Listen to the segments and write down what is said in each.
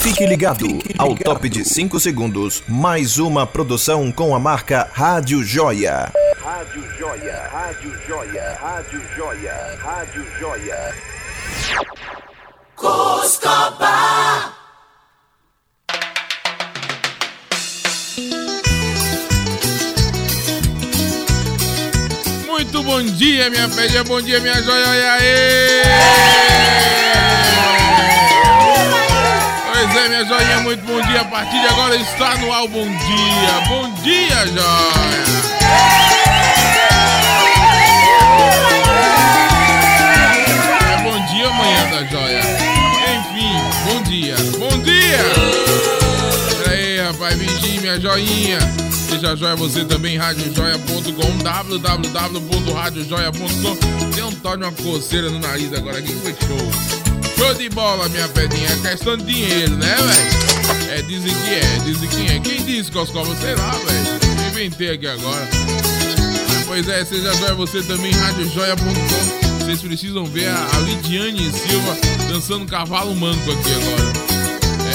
Fique ligado ao top de 5 segundos. Mais uma produção com a marca Rádio Joia. Rádio Joia, Rádio Joia, Rádio Joia, Rádio Joia. Cuscoba. Muito bom dia, minha pedra, bom dia, minha joia, e aí! É, minha joinha, muito bom dia. A partir de agora está no ar Bom Dia. Bom dia, joia! É bom dia amanhã da joia. Enfim, bom dia, bom dia! E aí, rapaz, vigia, minha joinha. Seja joia você também, radiojoia.com, www.radiojoia.com. Tem um tal uma coceira no nariz agora foi show. Show de bola, minha pedrinha. É questão de dinheiro, né, velho? É, dizem que é, dizem que é. Quem disse, Coscova? Sei lá, velho. Inventei aqui agora. Pois é, seja joia você também, radiojoia.com. Vocês precisam ver a, a Lidiane Silva dançando cavalo manco aqui agora.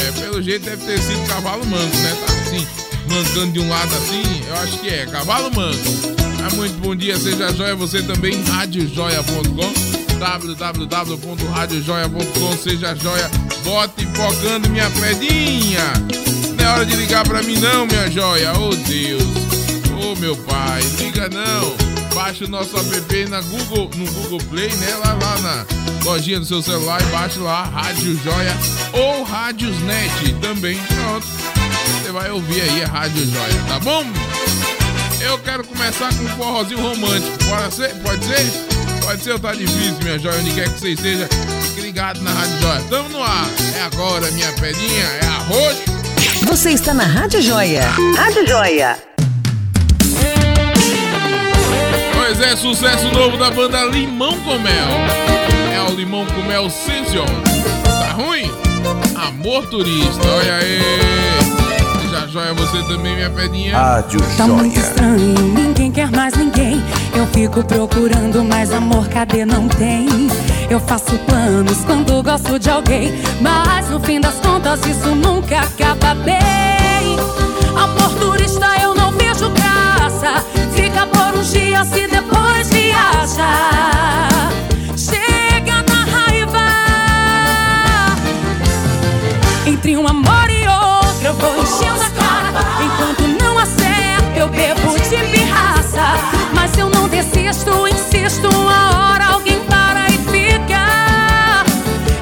É, pelo jeito deve ter sido cavalo manco, né? Tá assim, mancando de um lado assim, eu acho que é, cavalo manco. Ah, muito bom dia, seja joia você também, radiojoia.com www.radiojoia.com Seja joia, bote focando minha pedinha Não é hora de ligar pra mim não, minha joia Oh Deus, oh meu pai Liga não, baixa o nosso app na Google, no Google Play, né? Lá, lá na lojinha do seu celular e baixa lá Rádio Joia ou Rádiosnet também Pronto, você vai ouvir aí a Rádio Joia, tá bom? Eu quero começar com um forrozinho romântico. Pode ser? Pode ser? Pode ser ou tá difícil, minha joia? Onde quer que você esteja, fique ligado na Rádio Joia. Tamo no ar. É agora, minha pedinha. É arroz. Você está na Rádio Joia. Rádio Joia. Pois é, sucesso novo da banda Limão com Mel. É o Limão com Mel Sensation. Tá ruim? Amor turista, olha aí. Joia você também, minha pedinha. Rádio Tá muito Joia. estranho, ninguém quer mais ninguém. Eu fico procurando, mas amor, cadê? Não tem. Eu faço planos quando gosto de alguém, mas no fim das contas isso nunca acaba bem. Amor turista, eu não vejo graça. Fica por uns dias e depois viaja. Vou enchendo a cara Enquanto não acerto eu bebo de pirraça. Mas eu não desisto, insisto Uma hora alguém para e fica.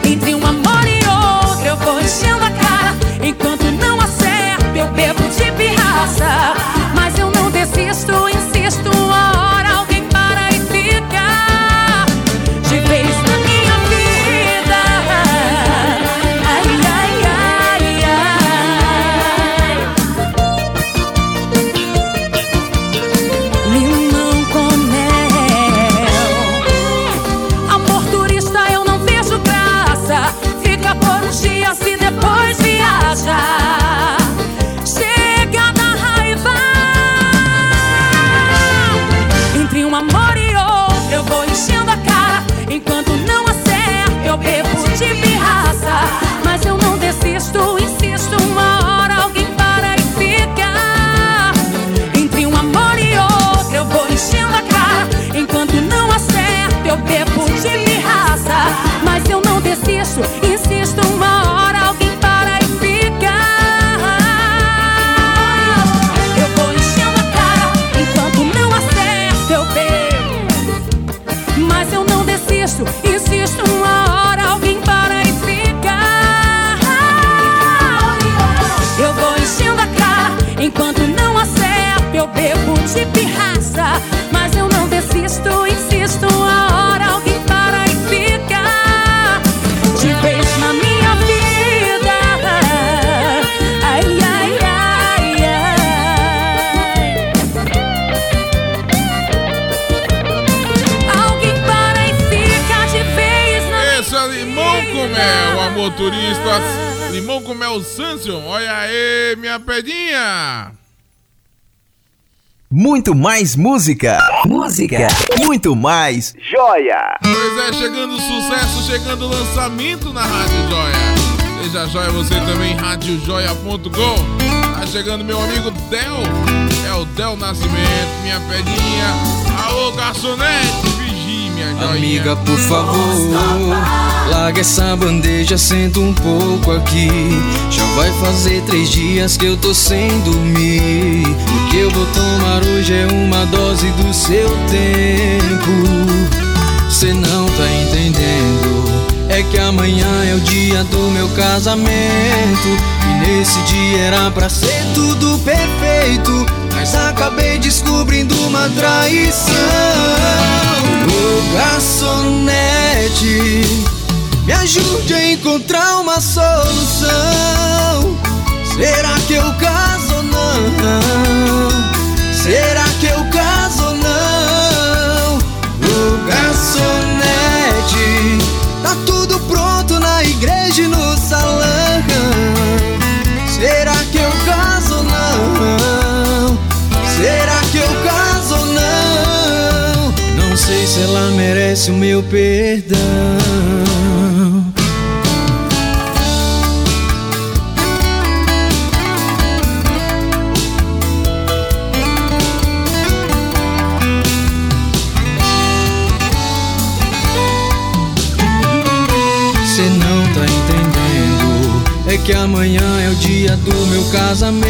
Entre um amor e outro eu vou enchendo a cara. Enquanto não acerto eu bebo de pirraça de pirraça. Mas eu não desisto, insisto uma hora alguém para e fica. De vez na minha vida. Ai, ai, ai, ai. Alguém para e fica de vez na Esse é Limão com Mel, amor turista. Limão com Mel Sanson. Olha aí, minha pedinha. Muito mais música. Música. Muito mais. Joia! Pois é, chegando sucesso, chegando lançamento na Rádio Joia. Seja joia você também, radiojoia.com. Tá chegando meu amigo Del. É o Del Nascimento, minha pedinha. Alô, garçonete. Amiga, por favor, larga essa bandeja, senta um pouco aqui. Já vai fazer três dias que eu tô sem dormir. O que eu vou tomar hoje é uma dose do seu tempo. Cê não tá entendendo. É que amanhã é o dia do meu casamento. E nesse dia era pra ser tudo perfeito. Mas acabei descobrindo uma traição. Ô garçonete, me ajude a encontrar uma solução. Será que eu caso ou não? Será que eu caso ou merece o meu perdão. Cê não tá entendendo. É que amanhã é o dia do meu casamento.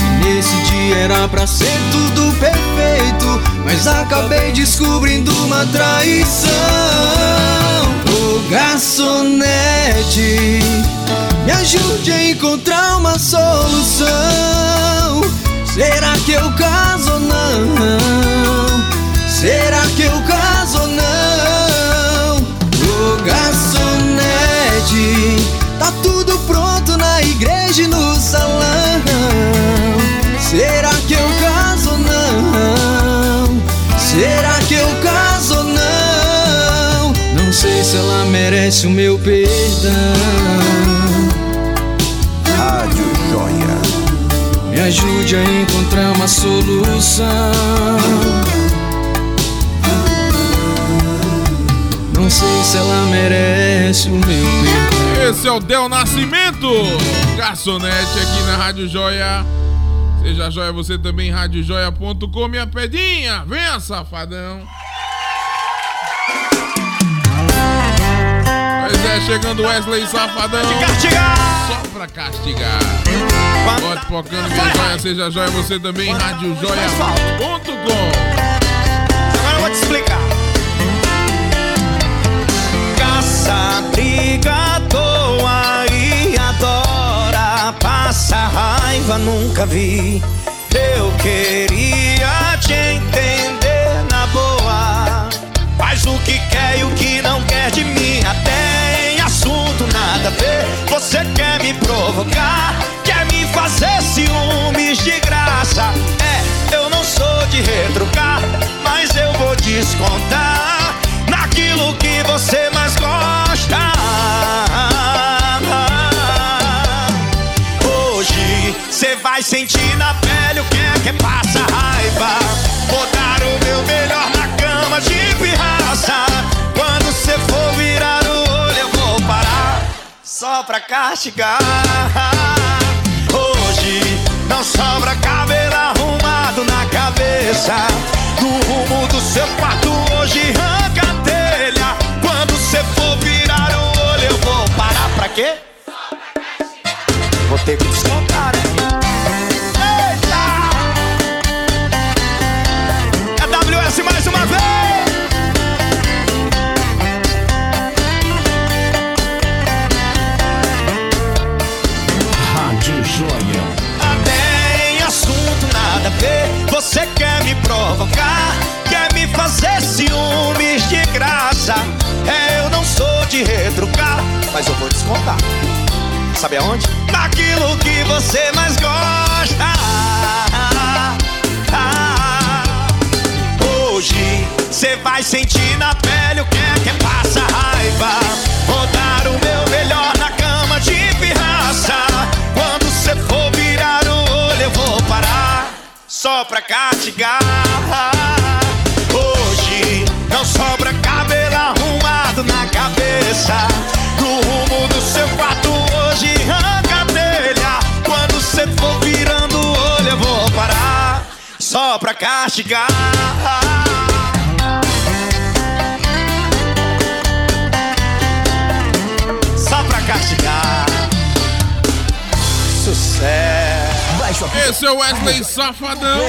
E nesse dia era pra ser tudo perfeito. Mas acabei descobrindo uma traição. Ô garçonete, me ajude a encontrar uma solução. Será que eu caso ou não? Será que eu caso ou não? Ô garçonete, tá tudo pronto na igreja e no salão. Será que eu merece o meu perdão. Rádio Joia. Me ajude a encontrar uma solução. Não sei se ela merece o meu perdão. Esse é o Del Nascimento, garçonete aqui na Rádio Joia. Seja joia você também, radiojoia.com, minha pedinha. Venha, safadão. Pois é, chegando Wesley Safadão. Só pra castigar. Bote pocando minha joia, seja joia você também, radiojoia.com. Agora eu vou te explicar. Caça, briga à toa e adora. Passa raiva, nunca vi. Eu queria te entender na boa. Faz o que quer e o que não quer de mim. Até assunto nada a ver. Você quer me provocar, quer me fazer ciúmes de graça. É, eu não sou de retrucar, mas eu vou descontar naquilo que você mais gosta. Hoje cê vai sentir na pele o que é que passa raiva. Vou dar o meu melhor só pra castigar. Hoje não sobra cabelo arrumado na cabeça. No rumo do seu quarto hoje arranca a telha. Quando cê for virar o olho, eu vou parar pra quê? Vou ter que descontar, descontar. Sabe aonde? Naquilo que você mais gosta. Hoje cê vai sentir na pele o que é que passa raiva. Vou dar o meu melhor na cama de pirraça. Quando cê for virar o olho, eu vou parar só pra castigar. Castigar. Só pra castigar. Sucesso. Esse é o Wesley Safadão.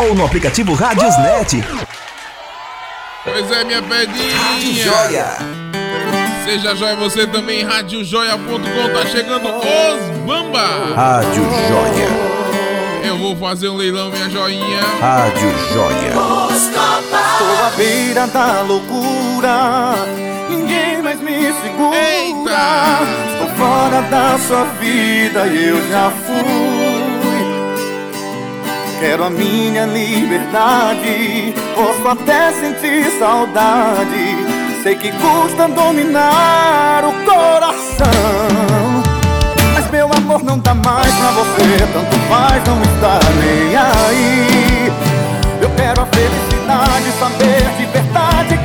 Ou no aplicativo Radiosnet. Pois é, minha pedinha. Joia. Seja joia você também, radiojoia.com. Tá chegando os Bamba. Rádio Joia. Eu vou fazer um leilão, minha joinha. Rádio Joia. Estou à beira da loucura. Ninguém mais me segura. Eita! Estou fora da sua vida e eu já fui. Quero a minha liberdade. Posso até sentir saudade. Sei que custa dominar o coração. Amor não dá mais pra você. Tanto faz, não está nem aí. Eu quero a felicidade, saber de verdade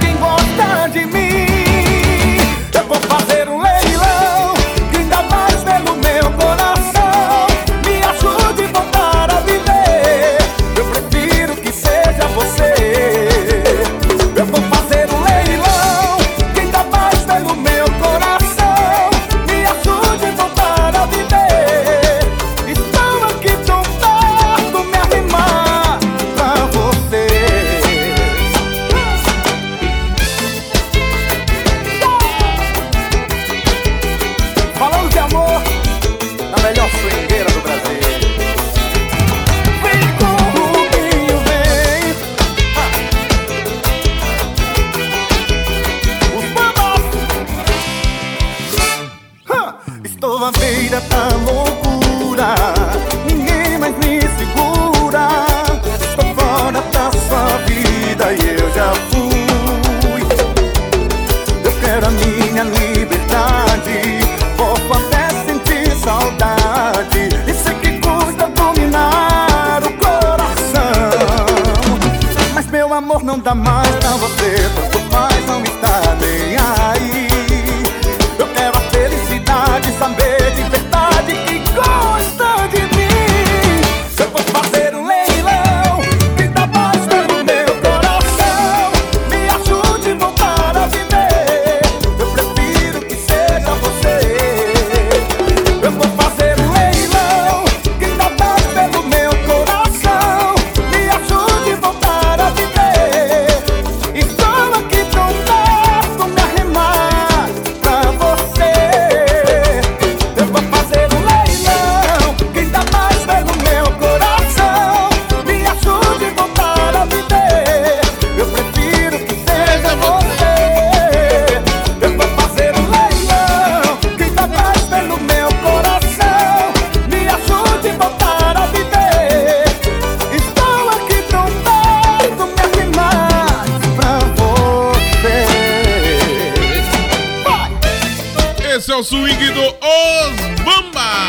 Vai! Esse é o swing do Os Bamba.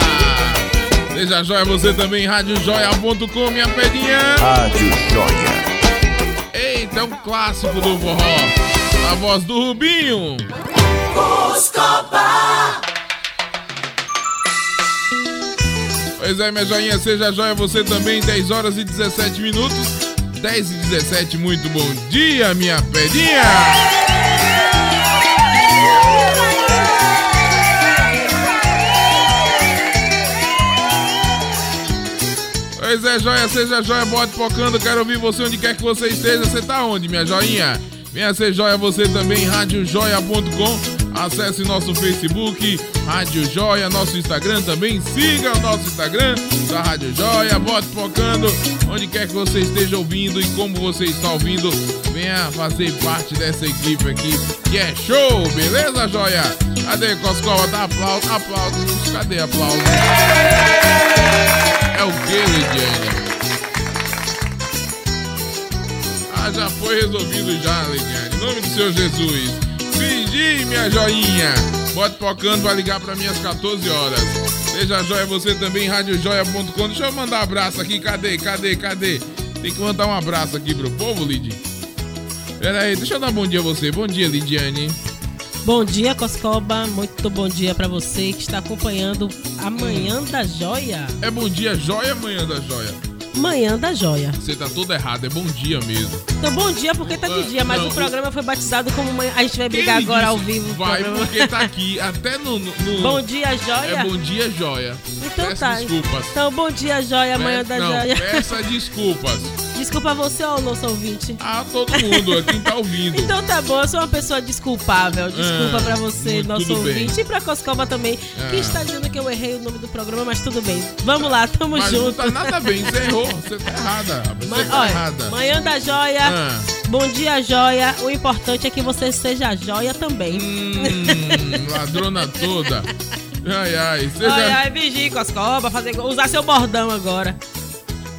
Seja joia você também, radiojoia.com, minha pedinha. Rádio Joia. Eita, é um clássico do forró. A voz do Rubinho. Pois é, minha joinha, seja joia você também, 10 horas e 17 minutos. 10 e 17, muito bom dia, minha pedinha. Pois é, joia, seja joia, bote pocando, quero ouvir você onde quer que você esteja. Você tá onde, minha joinha? Venha ser joia você também, radiojoia.com. Acesse nosso Facebook, Rádio Joia, nosso Instagram também. Siga o nosso Instagram da Rádio Joia, bote pocando, onde quer que você esteja ouvindo e como você está ouvindo. Venha fazer parte dessa equipe aqui, que é show, beleza, joia? Cadê Coscova? Dá aplauso, aplausos. Cadê aplauso? É o que, Lidiane? Ah, já foi resolvido já, Lidiane. Em nome do Senhor Jesus. Pedi, minha joinha. Bote pocando pra ligar pra mim às 14 horas. Seja joia você também, radiojoia.com. Deixa eu mandar um abraço aqui. Cadê, cadê, cadê? Tem que mandar um abraço aqui pro povo, Lid. Pera aí, deixa eu dar bom dia a você. Bom dia, Lidiane. Bom dia, Coscoba. Muito bom dia pra você que está acompanhando a Manhã da Joia. É bom dia, joia, manhã da joia. Manhã da Joia. Você tá todo errado, é bom dia mesmo. Então, bom dia porque tá de dia, mas Não, o programa foi batizado como manhã. A gente vai brigar agora disse? ao vivo. Vai, programa. porque tá aqui, até no... no- Bom dia, Joia. É bom dia, joia. Então tá. desculpas. Então, bom dia, Joia, Manhã Pe- da Não, Joia. peça desculpas. Desculpa você ou nosso ouvinte. Ah, todo mundo, quem tá ouvindo. Então tá bom, eu sou uma pessoa desculpável. Desculpa Ah, pra você, nosso tudo bem. ouvinte. E pra Coscoba também, que Ah. está dizendo que eu errei o nome do programa, mas tudo bem. Vamos lá, tamo Mas não junto. tá nada bem, você errou. Você tá errada. Você Ma- tá olha, errada. Manhã da Joia. Ah. Bom dia, Joia. O importante é que você seja joia também. Hum, ladrona toda. Ai, ai. Seja... Ai, ai, vigie, Coscoba. Fazer... Usar seu bordão agora.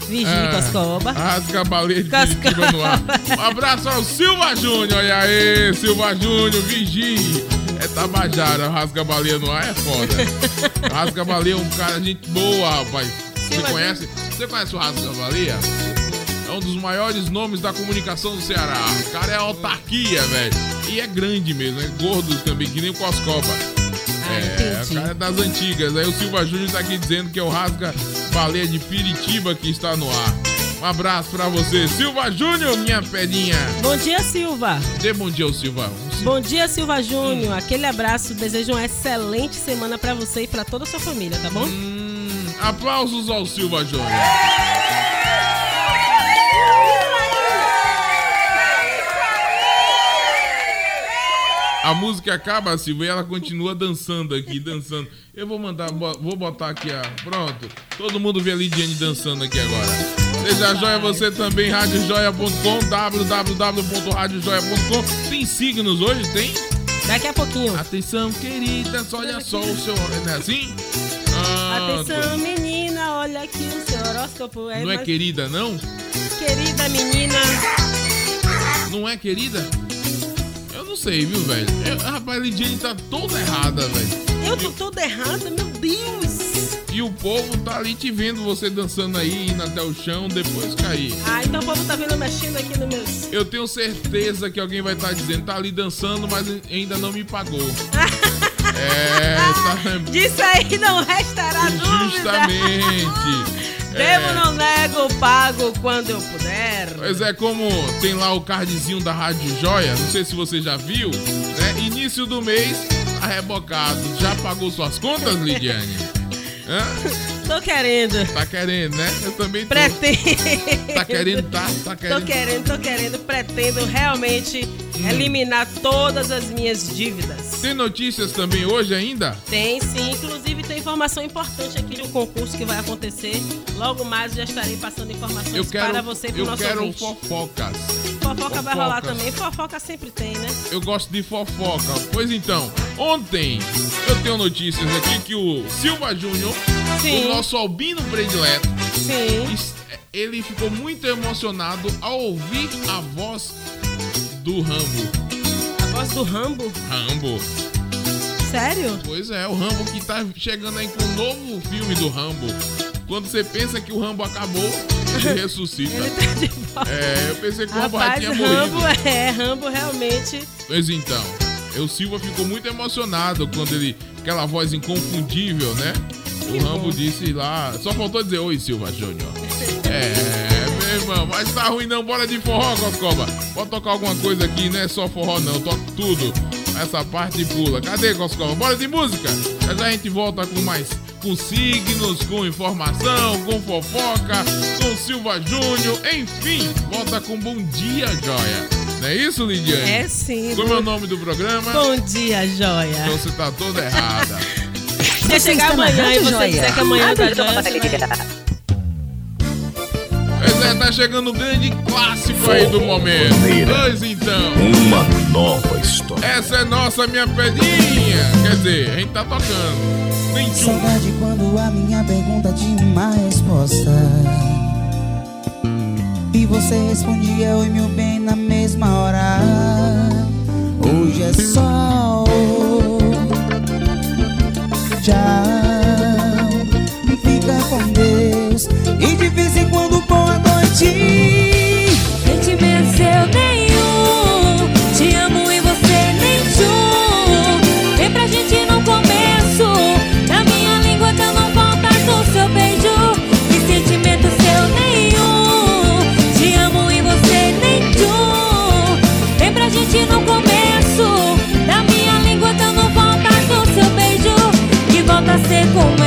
Vigie, Ah, Coscoba. Rasga a baleia de Coscoba. No ar. Um abraço ao Silva Júnior. Olha aí, Silva Júnior, vigie. É Tabajara, rasga a baleia no ar é foda. Rasga a baleia é um cara, gente boa, rapaz. Você conhece? Você conhece o Rasga baleia? É um dos maiores nomes da comunicação do Ceará. O cara é autarquia, velho. E é grande mesmo, é gordo também, que nem o Coscoba. É, o cara é das antigas. Aí o Silva Júnior tá aqui dizendo que é o Rasga Baleia de Piritiba que está no ar. Um abraço pra você, Silva Júnior, minha pedinha. Bom dia, Silva. Dê bom dia Silva. Sil- Bom dia, Silva Júnior. Aquele abraço. Desejo uma excelente semana pra você e pra toda a sua família, tá bom? Hum, aplausos ao Silva Júnior. A música acaba, Silva, e ela continua dançando aqui, dançando. Eu vou mandar, vou botar aqui, ó. Pronto. Todo mundo vê a Lidiane dançando aqui agora. Seja joia você também, radiojoia.com, www.radiojoia.com. Tem signos hoje? Tem? Daqui a pouquinho. Atenção, queridas, olha só o seu. Não é assim? Ah, Atenção, menina, olha aqui o seu horóscopo. É Não é querida, não? Querida menina. Não é querida? Sei, viu, velho? Eu- rapaz, a Lidiane tá toda errada, velho. Eu tô toda errada, meu Deus. E o povo tá ali te vendo você dançando aí, indo até o chão, depois cair. Ah, então o povo tá vendo mexendo aqui no meus. Eu tenho certeza que alguém vai estar dizendo, tá ali dançando, mas ainda não me pagou. é, tá. Disso aí não restará dúvida. Justamente. Devo, É. não nego, pago quando eu puder. Pois é, como tem lá o cardzinho da Rádio Joia, não sei se você já viu, né? Início do mês, tá rebocado. Já pagou suas contas, Lidiane? Hã? Tô querendo. Tá querendo, né? Eu também tô. Pretendo. Tá querendo, tá? Tá Tô querendo. querendo, tô querendo, pretendo realmente Hum. eliminar todas as minhas dívidas. Tem notícias também hoje ainda? Tem sim, inclusive tem informação importante aqui do concurso que vai acontecer. Logo mais já estarei passando informações Eu quero, para você e pro eu nosso quero ouvinte. fofocas. Fofoca vai rolar também. Fofoca sempre tem, né? Eu gosto de fofoca. Pois então, ontem eu tenho notícias aqui que o Silva Júnior, Sim. o nosso albino predileto, Sim. ele ficou muito emocionado ao ouvir a voz do Rambo. A voz do Rambo? Rambo. Sério? Pois é, o Rambo que tá chegando aí com um novo filme do Rambo. Quando você pensa que o Rambo acabou, ele ressuscita. Ele tá de volta. É, eu pensei que o Rambo já tinha Rambo morrido. é, Rambo realmente. Pois então, o Silva ficou muito emocionado quando ele. aquela voz inconfundível, né? O Rambo disse lá. Só faltou dizer oi, Silva Júnior. É, meu irmão, mas tá ruim não, bora de forró, Coscoba. Pode tocar alguma coisa aqui, não é só forró não, toca tudo. Essa parte pula. Cadê, Coscoba? Bora de música? Já já a gente volta com mais. Com signos, com informação, com fofoca, com Silva Júnior, enfim, volta com Bom Dia, Joia. Não é isso, Lidiane? É sim. Como é o nome do programa? Bom dia, joia. Então você tá toda errada. Você chegar amanhã e você Joia. disser que amanhã joia. Pois é, tá chegando um grande clássico aí do momento. Pois então, Uma nova história. essa é nossa minha pedinha. Quer dizer, a gente tá tocando. Nem. Saudade quando a minha pergunta tinha uma resposta E você respondia oi meu bem na mesma hora Hoje é só Tchau. Fica com Deus E de vez em quando boa noite ser como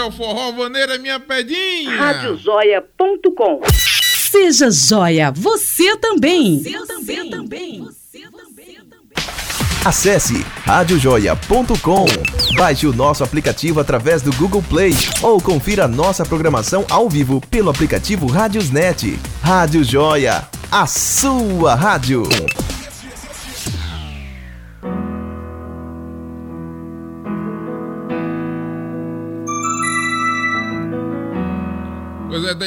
É o Forró Vaneira, minha pedinha. Radiojoia.com Seja joia, você também. Você também. Acesse radiojoia.com. Baixe o nosso aplicativo através do Google Play ou confira nossa programação ao vivo pelo aplicativo Radiosnet. Rádio Joia, a sua rádio.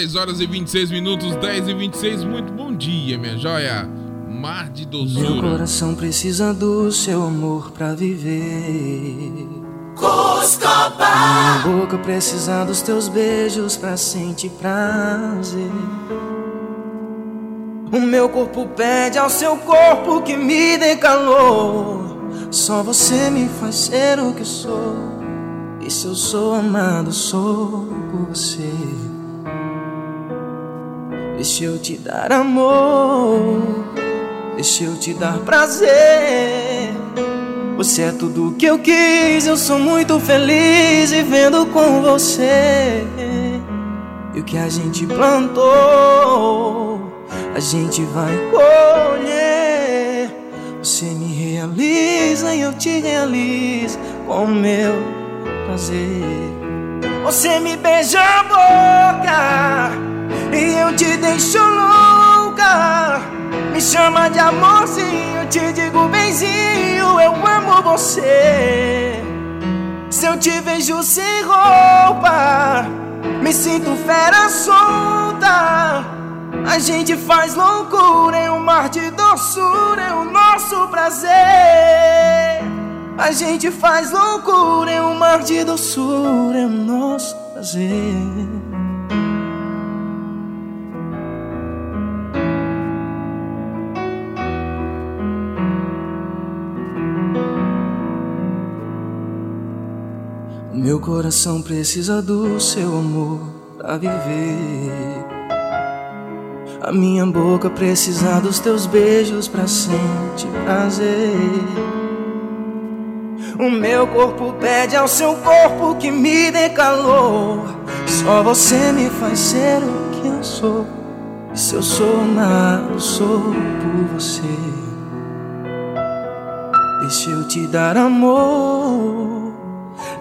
10 horas e 26 minutos, 10 e 26. Muito bom dia, minha joia. Mar de Meu doçura. coração precisa do seu amor pra viver. Cuscoba. Minha boca precisa dos teus beijos pra sentir prazer. O meu corpo pede ao seu corpo que me dê calor. Só você me faz ser o que sou. E se eu sou amado, sou por você. Deixa eu te dar amor. Deixa eu te dar prazer. Você é tudo que eu quis, eu sou muito feliz vivendo com você. E o que a gente plantou, a gente vai colher. Você me realiza e eu te realizo com meu prazer. Você me beija a boca e eu te deixo louca. Me chama de amorzinho, te digo benzinho, eu amo você. Se eu te vejo sem roupa, me sinto fera solta. A gente faz loucura em um mar de doçura, é o nosso prazer. A gente faz loucura em um mar de doçura, é o nosso prazer. Meu coração precisa do seu amor pra viver. A minha boca precisa dos teus beijos pra sentir prazer. O meu corpo pede ao seu corpo que me dê calor. Só você me faz ser o que eu sou. E se eu sou amado, sou por você. Deixa eu te dar amor.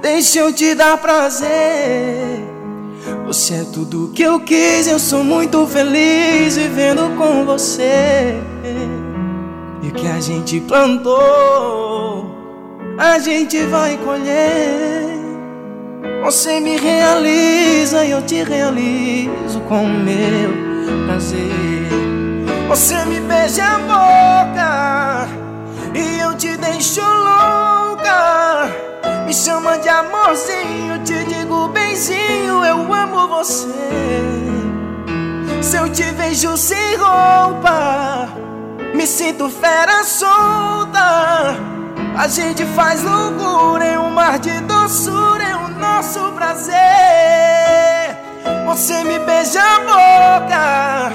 Deixa eu te dar prazer. Você é tudo que eu quis, eu sou muito feliz vivendo com você. E o que a gente plantou, a gente vai colher. Você me realiza e eu te realizo com o meu prazer. Você me beija a boca e eu te deixo louca. Me chama de amorzinho, te digo benzinho, eu amo você. Se eu te vejo sem roupa, me sinto fera solta. A gente faz loucura em um mar de doçura, é o nosso prazer. Você me beija a boca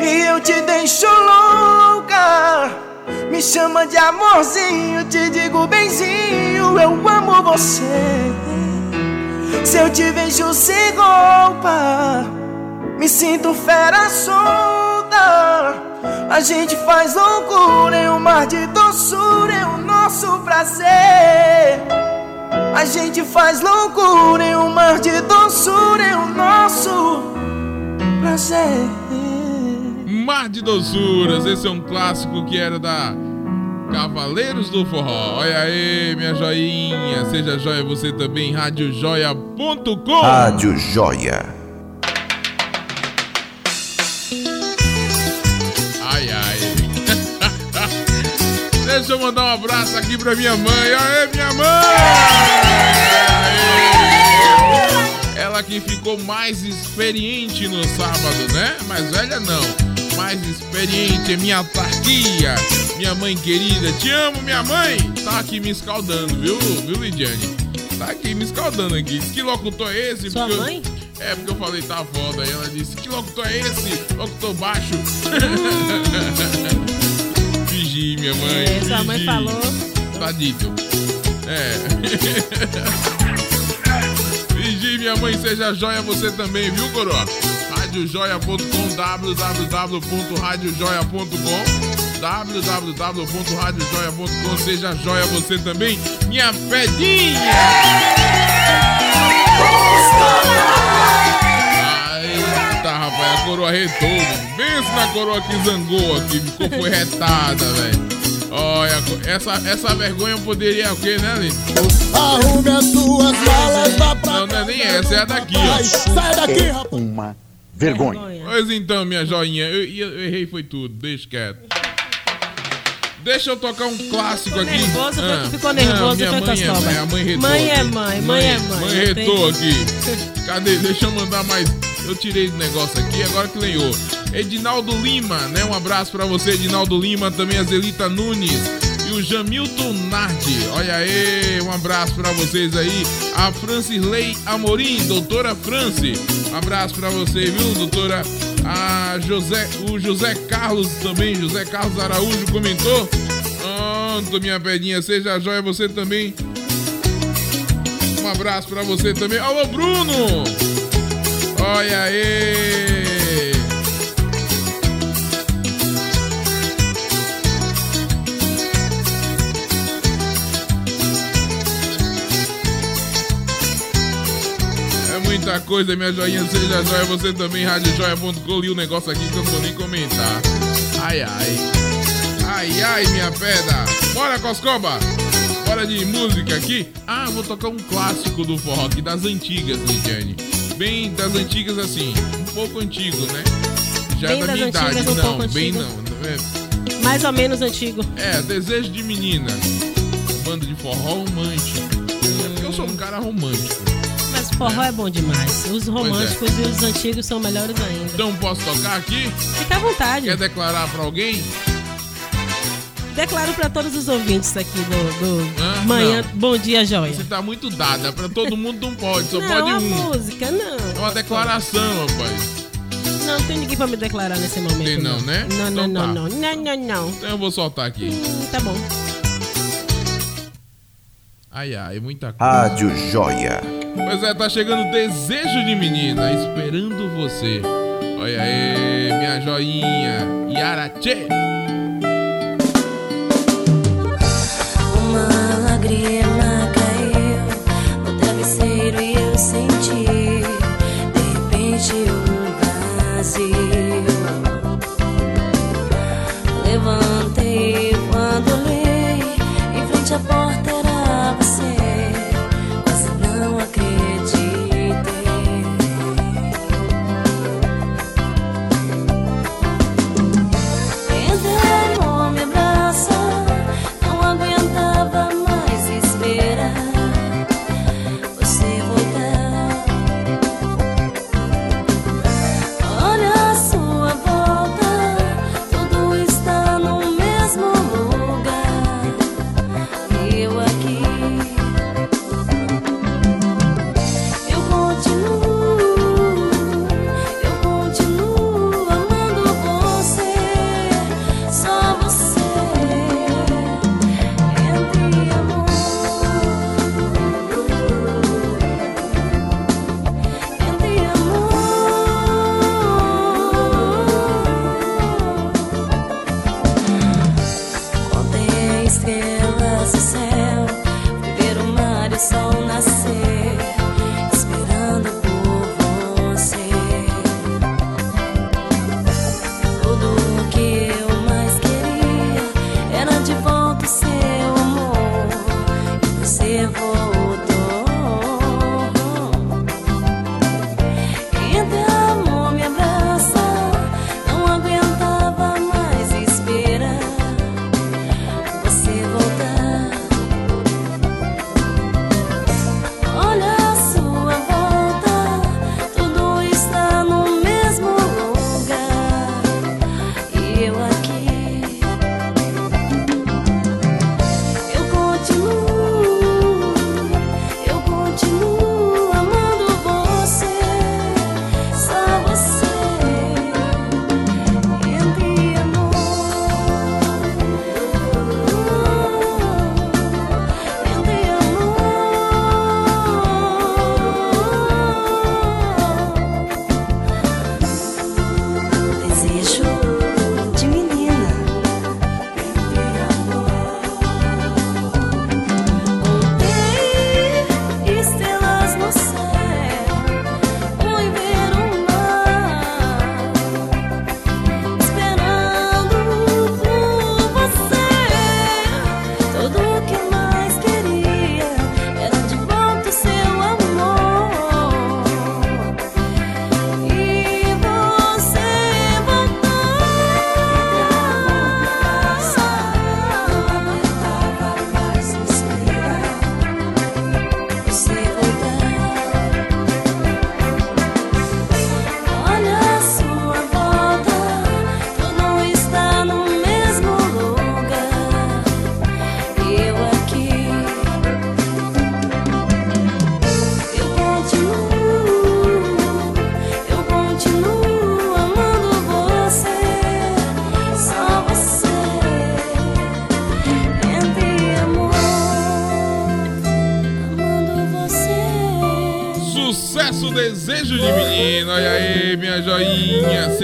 e eu te deixo louca. Me chama de amorzinho, te digo benzinho, eu amo você. Se eu te vejo sem roupa, me sinto fera solta. A gente faz loucura em um mar de doçura, é o nosso prazer. A gente faz loucura em um mar de doçura, é o nosso prazer. Mar de Doçuras, esse é um clássico que era da Cavaleiros do Forró. Olha aí, minha joinha. Seja joia você também, radiojoia.com. Rádio Joia. Ai, ai. Deixa eu mandar um abraço aqui pra minha mãe. Aê, minha mãe! Ela que ficou mais experiente no sábado, né? Mais velha não. Mais experiente é minha autarquia. Minha mãe querida. Te amo, minha mãe. Tá aqui me escaldando, viu? Viu, Lidiane? Tá aqui me escaldando aqui. Diz que locutor é esse? Sua Porque eu- mãe? É, porque eu falei tá foda. Aí ela disse, que locutor é esse? Locutor baixo. Fingir, minha mãe. É, sua mãe falou. Tá dito. É. Fingir, minha mãe, seja joia você também, viu, coroa? radiojoia.com, www.radiojoia.com www.radiojoia.com Seja joia você também, minha pedinha! Eita, rapaz, a coroa retou, mano. Pensa na coroa que zangou aqui, ficou foi retada, velho. Olha, essa, essa vergonha poderia o quê, né, Lito? Arrume as suas malas, vá pra Não, não é nem essa, é a daqui, ó. Sai daqui, rapaz. Uma vergonha. Pois então, minha joinha, eu, eu errei foi tudo, deixa quieto. Deixa eu tocar um clássico aqui. nervoso, foi Ah, que ficou nervoso, não, minha foi mãe é, mãe, a mãe retou Mãe é aqui. mãe, mãe é mãe, Mãe retou tenho- aqui. Cadê? Deixa eu mandar mais. Eu tirei do negócio aqui, agora que lenhou. Edinaldo Lima, né? Um abraço pra você, Edinaldo Lima. Também a Zelita Nunes o Jamilton Nardi. Olha aí, um abraço pra vocês aí. A Francisley Amorim, doutora Franci. Um abraço pra você, viu, doutora? A José, o José Carlos também, José Carlos Araújo comentou. Pronto, minha pedinha, seja jóia você também. Um abraço pra você também. Alô, Bruno! Olha aí! Muita coisa, minha joinha. Seja joia você também. Radiojoia.com. Li o negócio aqui que eu não vou nem comentar. Ai, ai. Ai, ai, minha pedra. Bora, Coscoba. Bora de música aqui. Ah, vou tocar um clássico do forró aqui, das antigas, Lidiane. Bem das antigas, assim. Um pouco antigo, né? Já Bem da minha antigas, idade. um não, bem antigo. não. É, Mais ou menos antigo. é, Desejo de Menina. Banda de forró romântico. É porque eu sou um cara romântico. Forró é bom demais. Os românticos e os antigos são melhores ainda. Então posso tocar aqui? Fica à vontade. Quer declarar pra alguém? Declaro pra todos os ouvintes aqui do, do Hã? Manhã Bom Dia Joia. Você tá muito dada. Pra todo mundo não pode, só não, pode um. música, não. É uma declaração, rapaz. Não, não tem ninguém pra me declarar nesse momento. Tem não, né? Não, Então não, tá. não, não, não, não, não. Então eu vou soltar aqui. Hum, tá bom. Ai, ai, muita coisa. Rádio Joia. Pois é, tá chegando Desejo de Menina, esperando você. Olha aí, minha joinha. Yara Tchê. Uma lágrima caiu no travesseiro e eu senti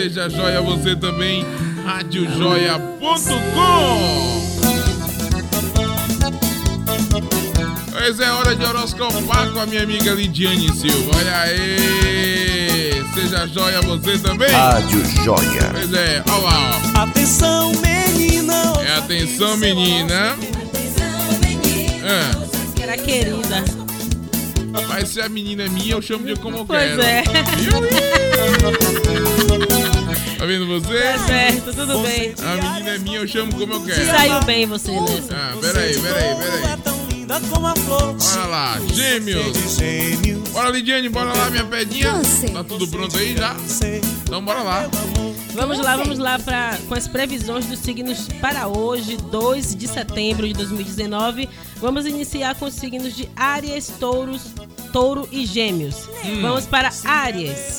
Seja joia você também. Radiojoia.com Pois é hora de horoscopar com a minha amiga Lidiane Silva. Olha aí. Seja joia você também. Rádio Joia. Pois é, olha lá. ó. Atenção, menina. É atenção, menina. Ah, Era querida. mas se a menina é minha, eu chamo de como eu Pois quero. é. Tá vendo você? Tá certo, tudo bem. A menina é minha, eu chamo como eu quero. Se saiu bem você nessa. Ah, peraí, peraí, peraí. Bora lá, gêmeos. Bora, Lidiane, bora lá, minha pedinha. Tá tudo pronto aí já? Então bora lá. Vamos lá, vamos lá pra, com as previsões dos signos para hoje, 2 de setembro de 2019. Vamos iniciar com os signos de Áries, Touros, Touro e Gêmeos. Hum. Vamos para Áries.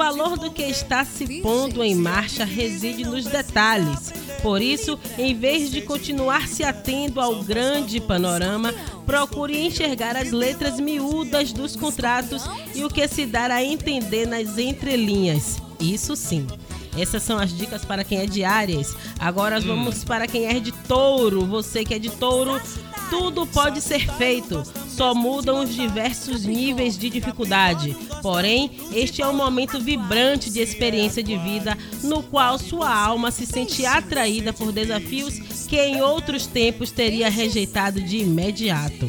O valor do que está se pondo em marcha reside nos detalhes. Por isso, em vez de continuar se atendo ao grande panorama, procure enxergar as letras miúdas dos contratos e o que se dar a entender nas entrelinhas. Isso sim. Essas são as dicas para quem é de. Agora vamos para quem é de Touro. Você que é de Touro, tudo pode ser feito. Só mudam os diversos níveis de dificuldade. Porém, este é um momento vibrante de experiência de vida no qual sua alma se sente atraída por desafios que em outros tempos teria rejeitado de imediato.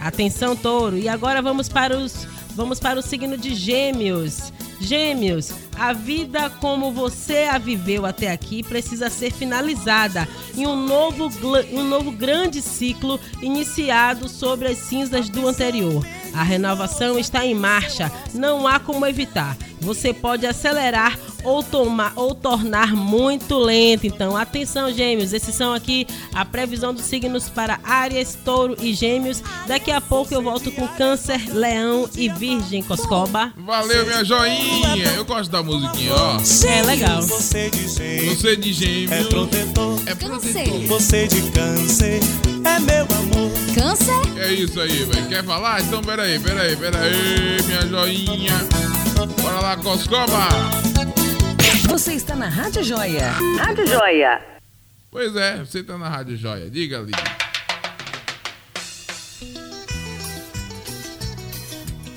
Atenção, touro. E agora vamos para os vamos para o signo de Gêmeos. Gêmeos, a vida como você a viveu até aqui precisa ser finalizada em um novo, um novo grande ciclo iniciado sobre as cinzas do anterior. A renovação está em marcha, não há como evitar. Você pode acelerar ou tomar ou tornar muito lento. Então, atenção, gêmeos. Esses são aqui a previsão dos signos para Áries, Touro e Gêmeos. Daqui a pouco eu volto com Câncer, Leão e Virgem Coscoba. Valeu, minha joinha. Eu gosto da musiquinha, ó. É legal. Você de gêmeos. Você de gêmeos. É protetor. É protetor. Você de câncer. É meu amor. Câncer? É isso aí, velho. Quer falar? Então peraí, peraí, peraí, minha joinha. Bora lá, Coscoba. Você está na Rádio Joia. Rádio Joia. Pois é, você tá na Rádio Joia. Diga, Lídia.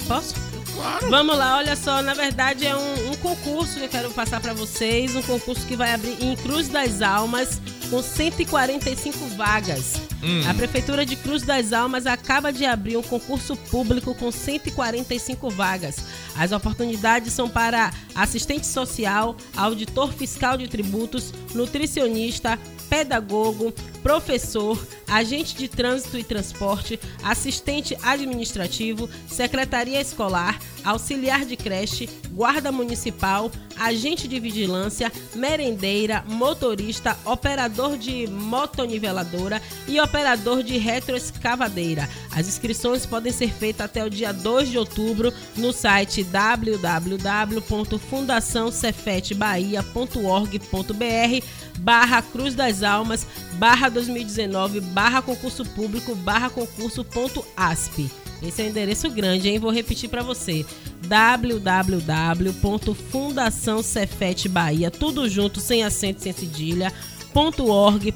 Posso? Claro. Vamos lá, olha só, na verdade é um, um concurso que eu quero passar para vocês, um concurso que vai abrir em Cruz das Almas com 145 vagas. Hum. A Prefeitura de Cruz das Almas acaba de abrir um concurso público com 145 vagas. As oportunidades são para assistente social, auditor fiscal de tributos, nutricionista, pedagogo, professor, agente de trânsito e transporte, assistente administrativo, secretaria escolar, auxiliar de creche, guarda municipal, agente de vigilância, merendeira, motorista, operador de motoniveladora e operador de retroescavadeira. As inscrições podem ser feitas até o dia 2 de outubro no site www.fundaçãocefetebahia.org.br barra Cruz das Almas, barra 2019, barra concurso público, barra concurso ponto asp. Esse é o endereço grande, hein? Vou repetir para você. www.fundaçãocefetebahia, tudo junto, sem acento, sem cedilha, .org.br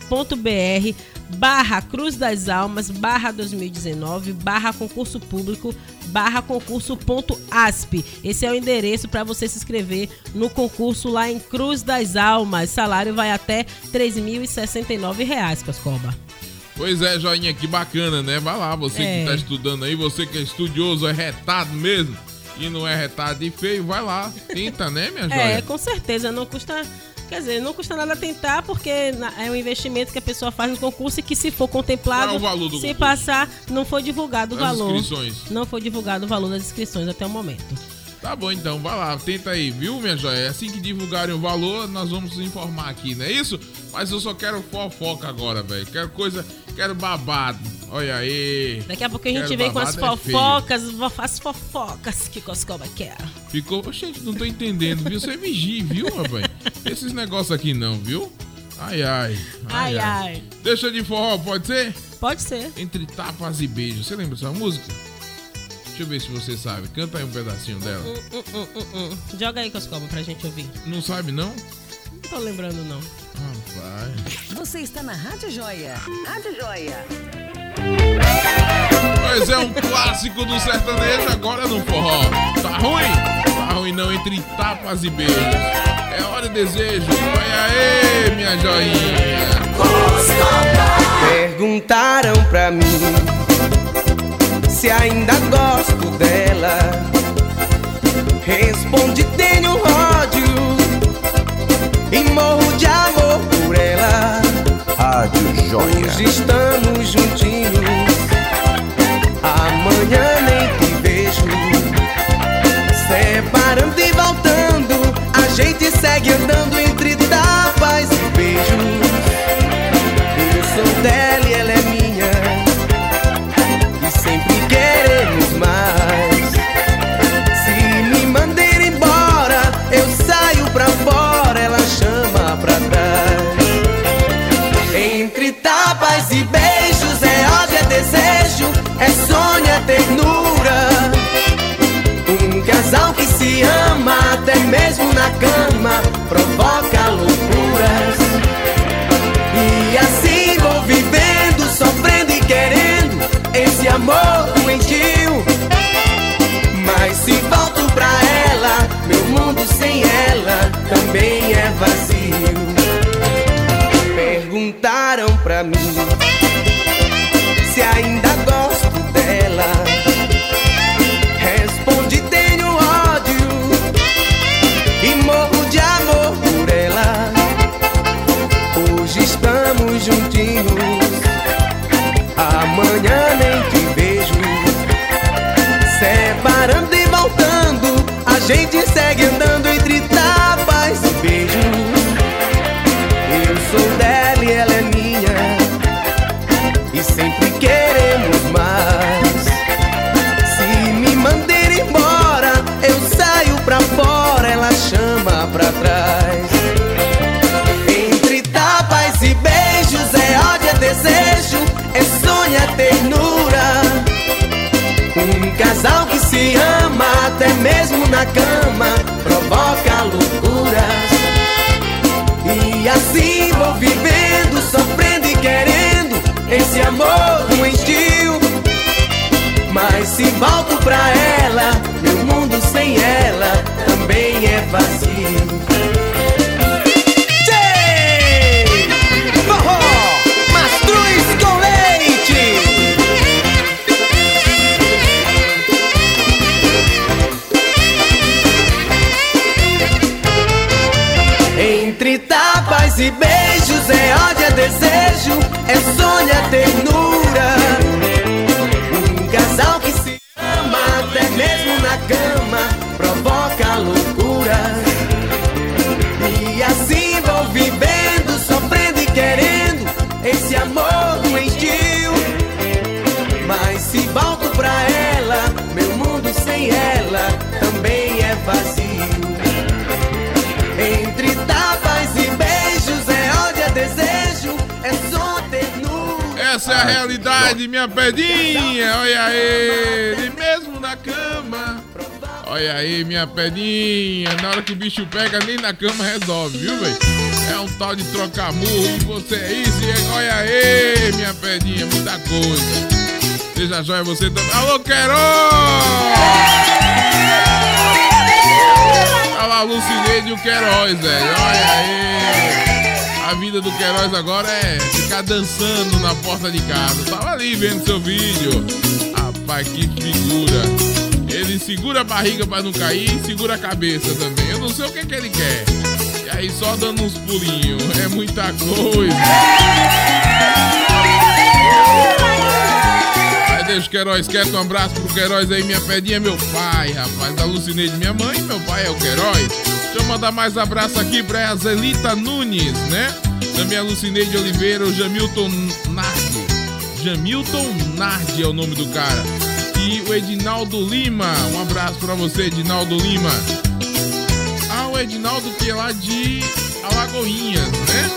barra Cruz das Almas barra 2019 barra concurso público barra concurso ponto asp. Esse é o endereço para você se inscrever no concurso lá em Cruz das Almas. Salário vai até 3.069 reais, Coscoba. Pois é, joinha, que bacana, né? Vai lá, você É. que tá estudando aí, você que é estudioso, é retado mesmo, e não é retado e feio, vai lá, tenta, né, minha joia? É, com certeza, não custa. Quer dizer, não custa nada tentar, porque é um investimento que a pessoa faz no concurso e que, se for contemplado, é o valor do se passar, não foi divulgado o As valor. inscrições. Não foi divulgado o valor das inscrições até o momento. Tá bom, então, vai lá, tenta aí, viu, minha joia? Assim que divulgarem o valor, nós vamos informar aqui, não é isso? Mas eu só quero fofoca agora, velho. Quero coisa, quero babado. Olha aí. Daqui a pouco a gente vem com as é fofocas, vo- as fofocas que Coscoba quer. Ficou. Gente, não tô entendendo, viu? Você vigia, viu, rapaz? Esses negócios aqui não, viu? Ai, ai. Ai, ai. Deixa de forró, pode ser? Pode ser. Entre tapas e beijos. Você lembra dessa música? Deixa eu ver se você sabe. Canta aí um pedacinho dela. Hum, hum, hum, hum, hum. Joga aí, Coscoba, pra gente ouvir. Não sabe, não? Não tô lembrando, não. Rapaz. Você está na Rádio Joia. Rádio Joia. Pois é, um clássico do sertanejo agora no forró. Tá ruim? Tá ruim não, entre tapas e beijos. É hora de desejo. Vai aí, minha joinha. Perguntaram pra mim se ainda gosto dela. Respondi: tenho ódio e morro de amor por ela. Rádio Joia. Hoje estamos juntinhos, amanhã nem te vejo. Separando e voltando, a gente segue andando entre tapas e beijos. Eu sou dela e ela é ternura. Um casal que se ama até mesmo na cama provoca loucuras. E assim vou vivendo, sofrendo e querendo esse amor doentio. Mas se volto pra ela, meu mundo sem ela também é vazio. Perguntaram pra mim se ainda juntinhos, amanhã nem te vejo. Separando e voltando, a gente segue andando na cama provoca loucuras. E assim vou vivendo, sofrendo e querendo esse amor doentio. Mas se volto pra ela, meu mundo sem ela também é vazio. Beijos é ódio, é desejo, é sonho, é ternura. Realidade, minha pedinha. Olha aí, mesmo na cama. Olha aí, minha pedinha. Na hora que o bicho pega, nem na cama resolve, viu, velho? É um tal de trocar murro. E você é isso, e é- olha aí, minha pedinha. Muita coisa. Seja joia você também. Alô, Queiroz! Olha lá, Lucineide e o Queiroz, velho. Olha aí. A vida do Queiroz agora é ficar dançando na porta de casa. Tava ali vendo seu vídeo. Rapaz, que figura. Ele segura a barriga pra não cair e segura a cabeça também. Eu não sei o que, que ele quer. E aí só dando uns pulinhos. É muita coisa. Deixa o Queiroz quieto. Um abraço pro Queiroz aí, minha pedinha, meu pai, rapaz. Da Lucineide, minha mãe, meu pai é o Queiroz. Mandar mais abraço aqui pra Zelita Nunes, né? Também a Lucineide Oliveira, o Jamilton Nardi. Jamilton Nardi é o nome do cara. E o Edinaldo Lima. Um abraço pra você, Edinaldo Lima. Ah, o Edinaldo que é lá de Alagoinhas, né?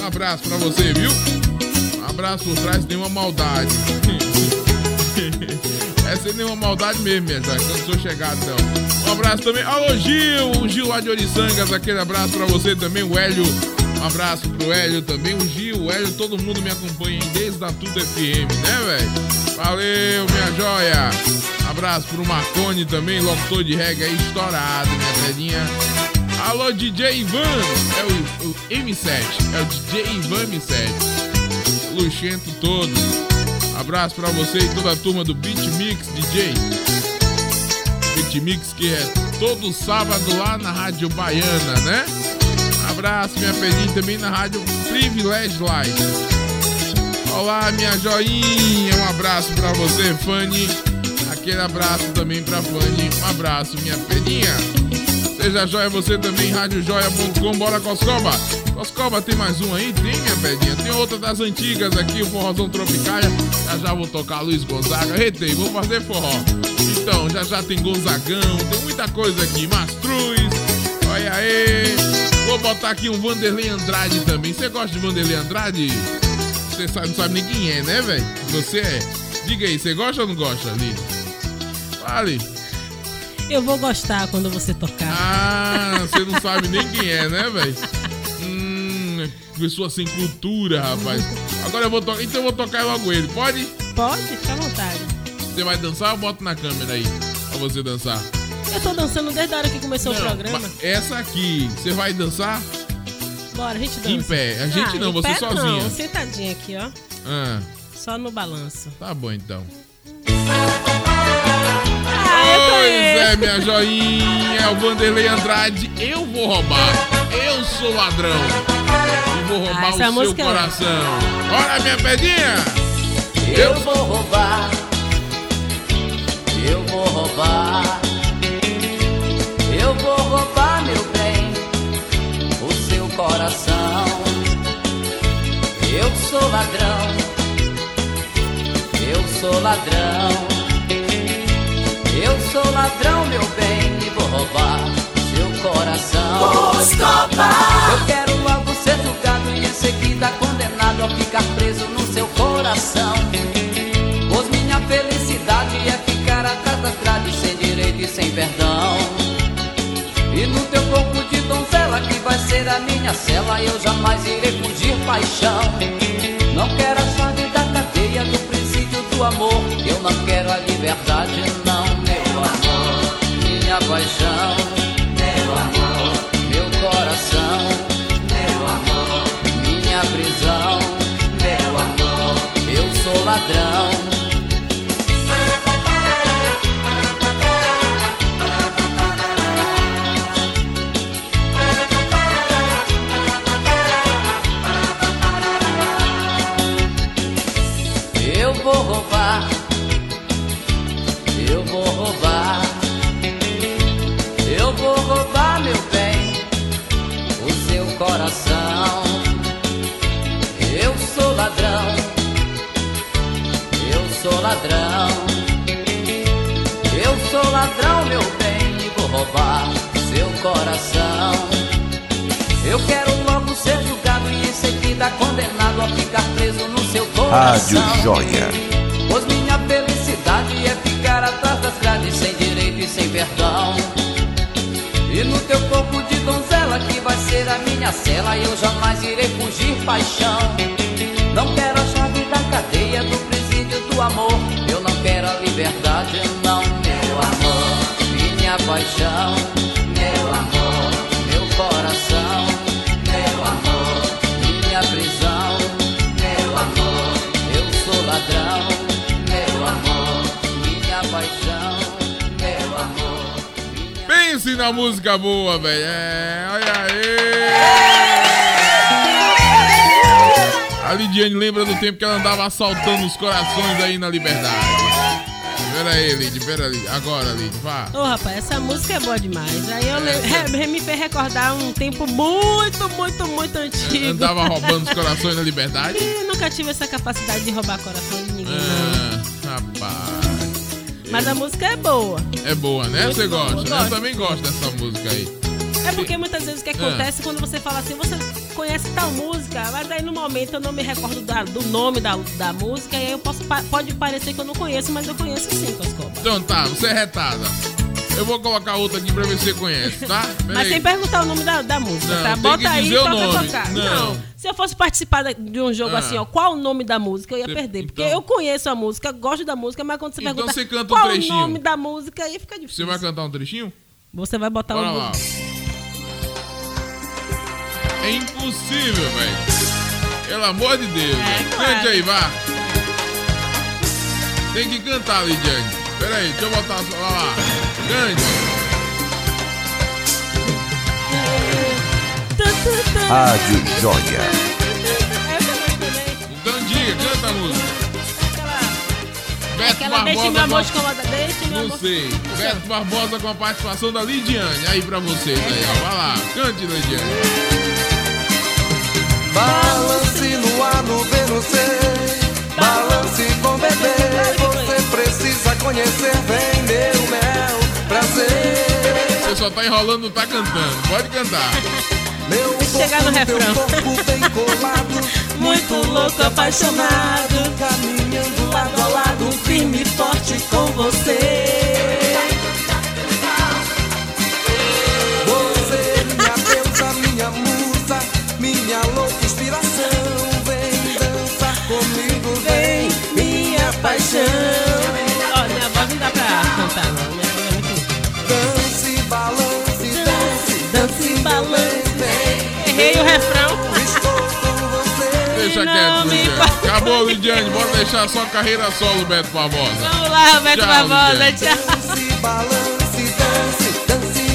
Um abraço pra você, viu? Um abraço por trás, nenhuma maldade. É sem nenhuma maldade mesmo, minha joia. Eu não sou chegado, não. Um abraço também. Alô, Gil! O Gil lá de Oriçangas. Aquele abraço pra você também. O Hélio. Um abraço pro Hélio também. O Gil, o Hélio, todo mundo me acompanha desde a Tudo FM, né, velho? Valeu, minha joia. Abraço pro Marconi também, locutor de reggae aí, estourado, minha pedinha. Alô, DJ Ivan. É o, o M7. É o DJ Ivan M7. Luxento todo. Abraço pra você e toda a turma do Beat Mix DJ. Beat Mix que é todo sábado lá na Rádio Baiana, né? Abraço, minha pedinha também na Rádio Privilege Live. Olá, minha joinha. Um abraço pra você, Fanny. Aquele abraço também pra Fanny. Um abraço, minha pedinha. Seja joia você também, radiojoia.com. Bora, Coscoba. Coscoba, tem mais um aí? Tem, minha pedinha. Tem outra das antigas aqui, o Forrozão Tropicália. Já já vou tocar Luiz Gonzaga. Retei, vou fazer forró. Então, já já tem Gonzagão, tem muita coisa aqui. Mastruz, olha aí. Vou botar aqui um Vanderlei Andrade também. Você gosta de Vanderlei Andrade? Você sabe, não sabe nem quem é, né, velho? Você é. Diga aí, você gosta ou não gosta, Lili? Fale. Eu vou gostar quando você tocar. Ah, você não sabe nem quem é, né, velho? Pessoa sem cultura, rapaz. Agora eu vou tocar. Então eu vou tocar logo ele, pode? Pode, fica à vontade. Você vai dançar ou bota na câmera aí? Pra você dançar. Eu tô dançando desde a hora que começou Não, o programa. Essa aqui, você vai dançar? Bora, a gente dança. Em pé. A gente Ah, não, você pé sozinha. Não, sentadinha aqui, ó. Ah, Só no balanço. tá bom então. Pois é, minha joinha, é o Vanderlei Andrade. Eu vou roubar. Eu sou ladrão. E vou roubar Ah, o seu música é- coração. Bora, minha pedinha. Eu vou roubar, eu vou roubar, eu vou roubar, meu bem, o seu coração. Eu sou ladrão, eu sou ladrão, eu sou ladrão, meu bem, e vou roubar seu coração. Eu quero logo ser julgado e em seguida condenado a ficar preso no seu coração. Pois minha felicidade é ficar atrás das grades sem direito e sem perdão. E no teu corpo de donzela que vai ser a minha cela, eu jamais irei fugir paixão. Não quero a chave da cadeia do presídio do amor. Eu não quero a liberdade, ladrão. Coração. Eu quero logo ser julgado e em seguida condenado a ficar preso no seu coração. Rádio Joia. Pois minha felicidade é ficar atrás das grades sem direito e sem perdão. E no teu corpo de donzela que vai ser a minha cela, eu jamais irei fugir paixão. Não quero a chave da cadeia do presídio do amor. Eu não quero a liberdade, não, meu amor. Minha paixão, amor. Pense na música boa, velho. É, olha aí. A Lidiane lembra do tempo que ela andava assaltando os corações aí na liberdade. Pera aí, Lid, pera aí. Agora, Lid, vá. Ô, rapaz, essa música é boa demais. Aí eu le- re- me fez recordar um tempo muito, muito, muito antigo. Andava roubando os corações na liberdade. Ih, nunca tive essa capacidade de roubar coração de ninguém, não. Ah, rapaz. Mas a música é boa. É boa, né? Muito Você boa, gosta, né? Eu também gosto dessa música aí. É porque muitas vezes o que acontece quando você fala assim, você conhece tal música, mas aí no momento eu não me recordo da- do nome da, da música, e aí eu posso, pode parecer que eu não conheço, mas eu conheço sim, Coscoba. Então tá, você é retada. Eu vou colocar outra aqui pra ver se você conhece, tá? Pera Mas aí. sem perguntar o nome da, da música, Não, tá? tem Bota que aí e o toca nome. tocar. Não. Se eu fosse participar de um jogo Ah. assim, ó, qual o nome da música, eu ia perder. Porque então- eu conheço a música, gosto da música, mas quando você Então pergunta você canta um qual o trechinho. nome da música, aí fica difícil. Você vai cantar um trechinho? Você vai botar Bora um. lá. É impossível, velho. Pelo amor de Deus. velho. claro. Cante aí, vá. Tem que cantar, Lidiane. Pera aí, deixa eu botar só. Vai lá. Cante. Rádio Joia. Então diga, canta a música. Beto Aquela deixa meu Barbosa. amor comanda, deixa meu Não amor. sei. Beto Barbosa com a participação da Lidiane. Aí pra vocês aí, ó. Vai lá. Cante, Lidiane. Precisa conhecer Vem meu mel Prazer Você só tá enrolando, não tá cantando. Pode cantar. Meu Chegar no refrão. corpo bem colado Muito louco, apaixonado, caminhando lado a lado, firme e forte com você. Refrão. Deixa quieto, Lidiane. Acabou, Lidiane. Bora deixar só carreira solo, Beto Barbosa. Vamos lá, Roberto Tchau, Barbosa, Lidiane. tchau. Dance, balance, dance, dance,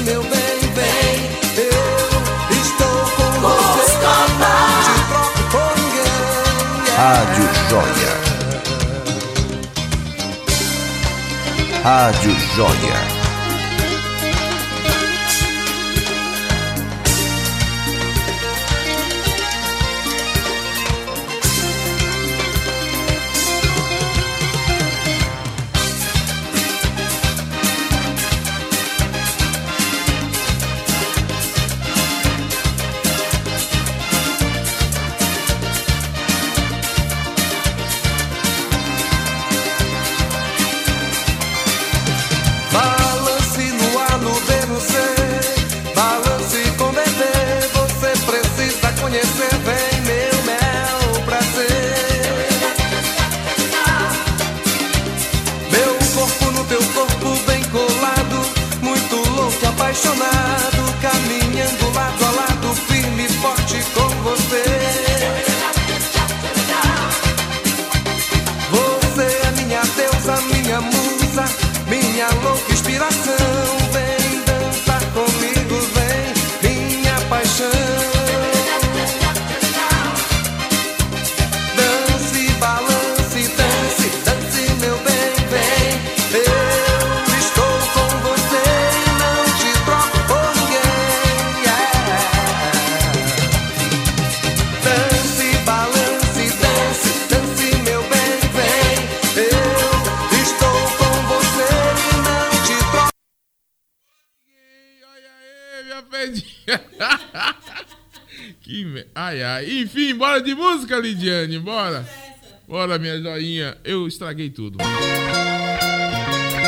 Bora, minha joinha. Eu estraguei tudo.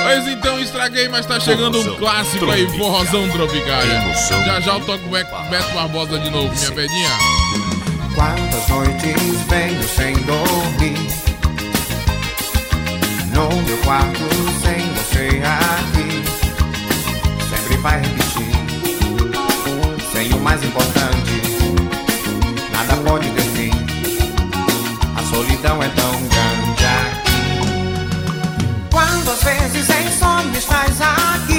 Pois então, estraguei, mas tá chegando um clássico aí, forrozão tropical. Já já eu toco o Beto Beto Barbosa de novo, minha pedinha. Quantas noites venho sem dormir No meu quarto sem você aqui Sempre vai repetir Sem o mais importante Solidão é tão grande aqui. Quando às vezes em sonho estás aqui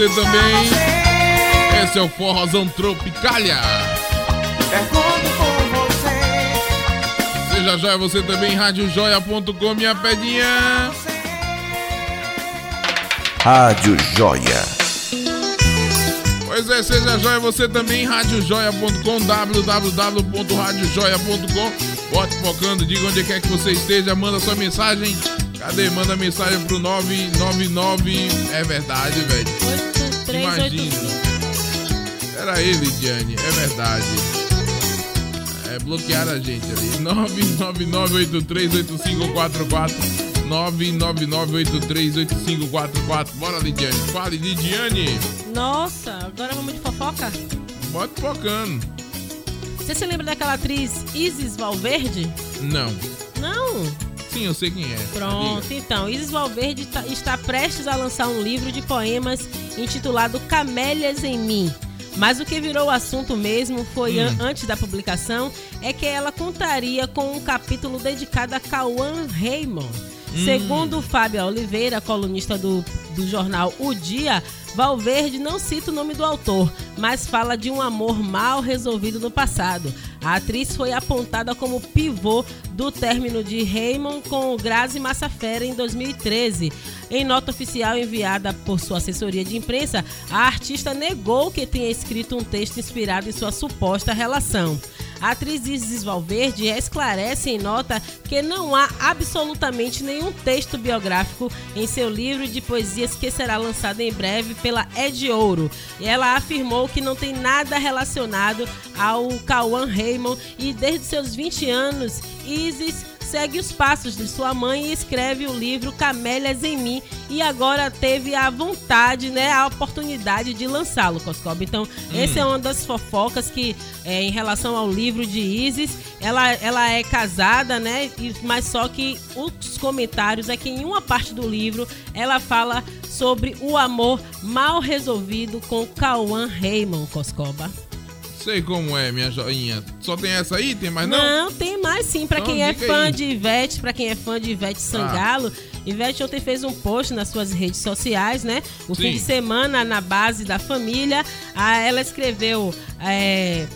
você também. Esse é o Forrozão Tropicalha. você. Seja é você também, radiojoia.com, minha pedinha. Rádio Joia. Pois é, seja joia você também, radiojoia.com, www.radiojoia.com. Bote focando, diga onde quer que você esteja, manda sua mensagem. Cadê? Manda mensagem pro 999. É verdade, velho. Imagina. Era ele, Lidiane, é verdade. É, bloquearam a gente ali. 999838544. 999838544. Bora, Lidiane. Fale, Lidiane. Nossa, agora vamos de fofoca? Bote focando. Você se lembra daquela atriz Isis Valverde? Não. Não? Sim, eu sei quem é. Pronto, Diga. então, Isis Valverde tá- está prestes a lançar um livro de poemas intitulado Camélias em Mim. Mas o que virou o assunto mesmo foi Hum. an- antes da publicação é que ela contaria com um capítulo dedicado a Cauã Raymond. Hum. Segundo Fábio Oliveira, colunista do, do jornal O Dia, Valverde não cita o nome do autor, mas fala de um amor mal resolvido no passado. A atriz foi apontada como pivô do término de Raymond com Grazi Massafera em 2013. Em nota oficial enviada por sua assessoria de imprensa, a artista negou que tenha escrito um texto inspirado em sua suposta relação. A atriz Isis Valverde esclarece em nota que não há absolutamente nenhum texto biográfico em seu livro de poesias que será lançado em breve pela Ed Ouro. E ela afirmou que não tem nada relacionado ao Cauã Raymond e desde seus 20 anos, Isis segue os passos de sua mãe e escreve o livro Camélias em Mim e agora teve a vontade, né, a oportunidade de lançá-lo, Coscoba. Então, essa é uma das fofocas que, é, em relação ao livro de Isis, ela, ela é casada, né, e- mas só que os comentários é que em uma parte do livro ela fala sobre o amor mal resolvido com Cauã Raymond, Coscoba. Sei como é, minha joinha. Só tem essa aí? Tem mais não? Não, tem mais sim. Pra Então, quem é fã aí. Ah. de Ivete, pra quem é fã de Ivete Sangalo, Ivete ontem fez um post nas suas redes sociais, né? O Sim. fim de semana na base da família. Ah, ela escreveu. é,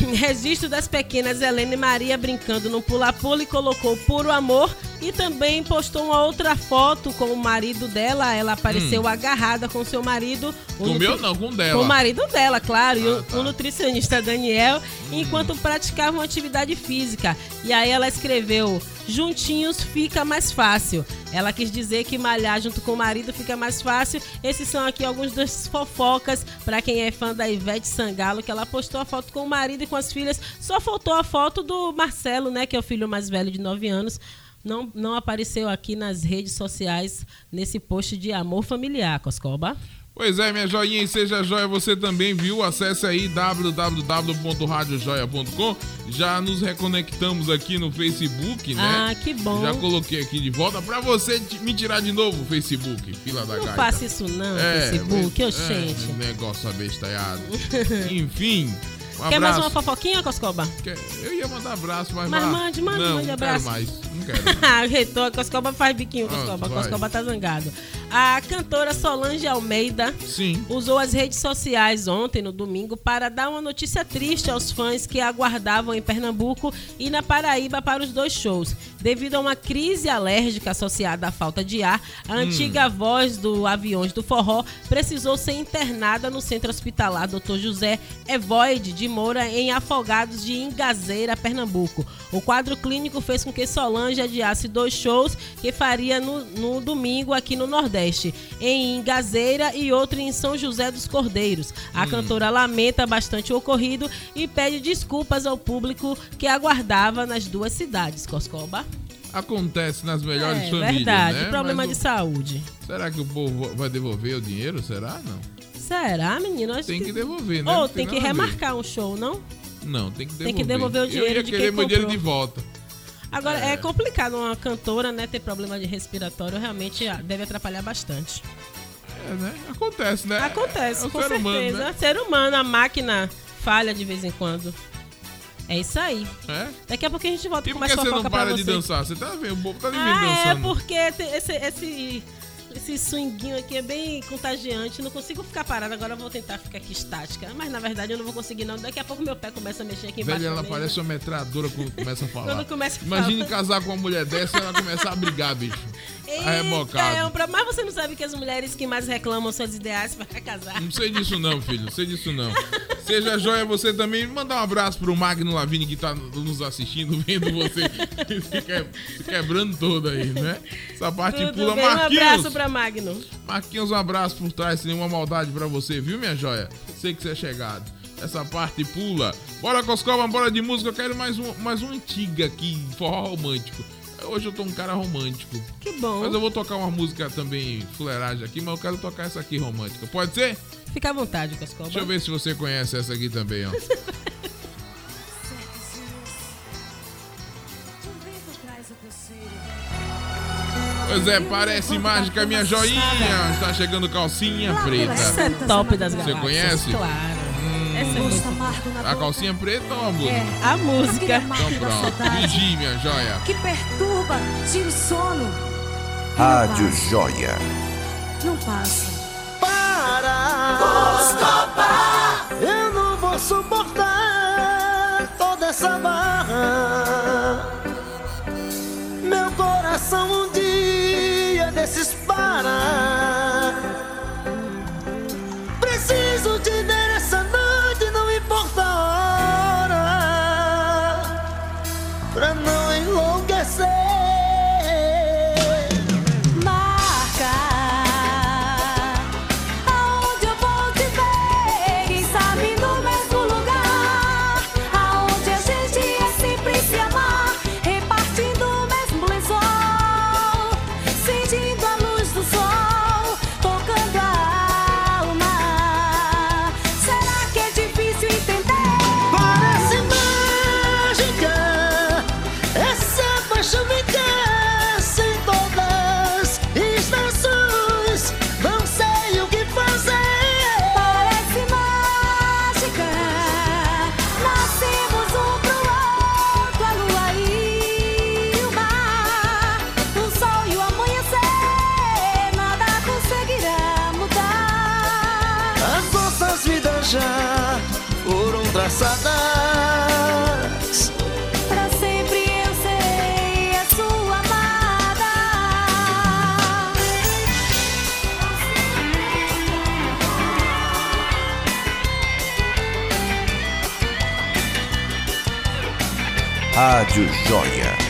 Registro das pequenas Helena e Maria brincando no pula-pula e colocou puro amor E também postou uma outra foto com o marido dela. Ela apareceu Hum. agarrada com seu marido. Com o meu não, com o dela. Com o marido dela, claro. e o, Ah, tá. o nutricionista Daniel, enquanto praticavam atividade física. E aí ela escreveu: juntinhos fica mais fácil. Ela quis dizer que malhar junto com o marido fica mais fácil. Esses são aqui alguns das fofocas para quem é fã da Ivete Sangalo, que ela postou a foto com o marido e com as filhas. Só faltou a foto do Marcelo, né, que é o filho mais velho de 9 anos. Não, não apareceu aqui nas redes sociais nesse post de amor familiar, Coscoba. Pois é, minha joinha, e seja joia você também, viu? Acesse aí www.radiojoia.com. Já nos reconectamos aqui no Facebook, né? Ah, que bom. Já coloquei aqui de volta pra você me tirar de novo o Facebook, fila da Não gaita. faça isso não, É, Facebook, mas- gente. É, negócio abestalhado. Enfim, um Quer mais uma fofoquinha, Coscoba? Quer- Eu ia mandar abraço, mas... Mas vá. mande, mande, não, mande não abraço. quero mais, não quero. o reitor, Coscoba faz biquinho, Coscoba. Pronto, vai. Coscoba tá zangado. A cantora Solange Almeida Sim. usou as redes sociais ontem, no domingo, para dar uma notícia triste aos fãs que aguardavam em Pernambuco e na Paraíba para os dois shows. Devido a uma crise alérgica associada à falta de ar, a Hum. antiga voz do Aviões do Forró precisou ser internada no centro hospitalar Dr. José Evoide de Moura, em Afogados de Ingazeira, Pernambuco. O quadro clínico fez com que Solange adiasse dois shows que faria no, no domingo aqui no Nordeste, em Ingazeira e outro em São José dos Cordeiros. A Hum. cantora lamenta bastante o ocorrido e pede desculpas ao público que aguardava nas duas cidades, Coscoba. Acontece nas melhores É famílias, verdade, né? problema Mas de o- saúde. Será que o povo vai devolver o dinheiro? Será? Não. Será, menino? Acho Tem que devolver, né? Ou Não tem que remarcar um show, não? Não, tem que devolver. Tem que devolver o dinheiro Eu ia de querer meu dinheiro de volta. Agora, é. É. complicado uma cantora, né, ter problema de respiratório, realmente ah, deve atrapalhar bastante. É, né? Acontece, né? Acontece, É com ser certeza. humano, né? Ser humano, a máquina falha de vez em quando. É isso aí. É? Daqui a pouco a gente volta E com por mais que você fofoca não pra para você. de dançar? Você tá vendo? O povo tá de Ah, é dançando. porque tem esse, esse, esse swinguinho aqui é bem contagiante. Não consigo ficar parada. Agora eu vou tentar ficar aqui estática. Mas na verdade eu não vou conseguir, não. Daqui a pouco meu pé começa a mexer aqui embaixo. Velho, ela mesa. parece uma metralhadora quando começa a falar. Quando começa a Imagine falar. casar com uma mulher dessa e ela começar a brigar, bicho. Eita, Arrebocado. é um pro- Mas você não sabe que as mulheres que mais reclamam são as ideais para casar. Não sei disso não, filho. Não sei disso não. Seja joia você também. Mandar um abraço pro Magno Lavini que tá nos assistindo, vendo você se, que- se quebrando todo aí, né? Essa parte Tudo pula. bem, um Marquinhos. abraço pra Magno. Marquinhos, um abraço por trás, sem nenhuma maldade pra você, viu, minha joia? Sei que você é chegado. Essa parte pula. Bora, Coscova, bora de música. Eu quero mais um, mais um antiga aqui, forró romântico. Hoje eu tô um cara romântico. Que bom. Mas eu vou tocar uma música também, fuleiragem aqui, mas eu quero tocar essa aqui romântica. Pode ser? Fica à vontade, Coscoba. Deixa eu ver se você conhece essa aqui também, ó. Pois é, parece mágica, minha joinha. Está chegando calcinha preta. Essa é top das Você galáxias. conhece? Claro. Essa é muito A calcinha preta ou a música? É, a música. Então pronto. Vigie, minha joia. Que perturba, tira o sono, Rádio Joia. não passa. Para! Eu não vou suportar toda essa barra. Meu coração um dia desses para. enlaçadas. Pra sempre eu serei a sua amada. Rádio Joia.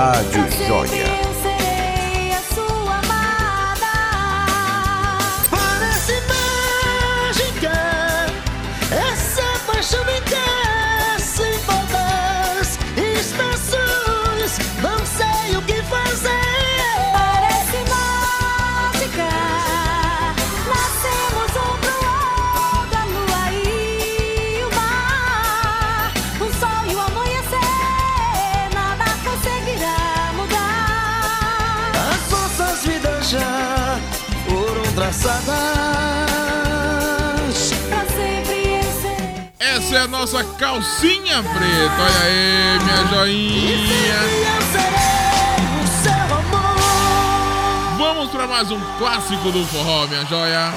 Rádio Joia. nossa calcinha preta. Olha aí, minha joinha. Vamos para mais um clássico do forró, minha joia.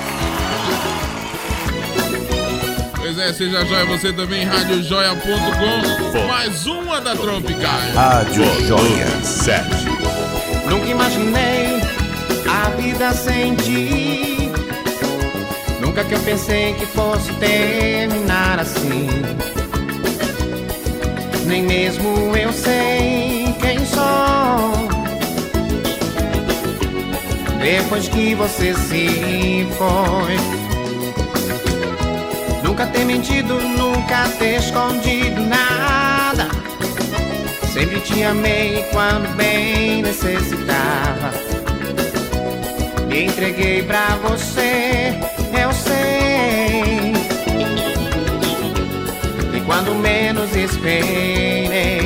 Pois é, seja joia você também, radiojoia.com. Mais uma da Tropical. Rádio Joia 7. Nunca imaginei a vida sem ti. Nunca que eu pensei que fosse terminar assim. Nem mesmo eu sei quem sou. Depois que você se foi, nunca ter mentido, nunca ter escondido nada. Sempre te amei quando bem necessitava. Me entreguei pra você eu sei. E quando menos esperei.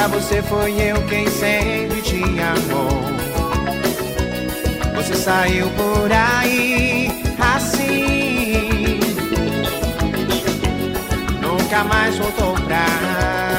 Pra você foi eu quem sempre te amou. Você saiu por aí assim. Nunca mais voltou pra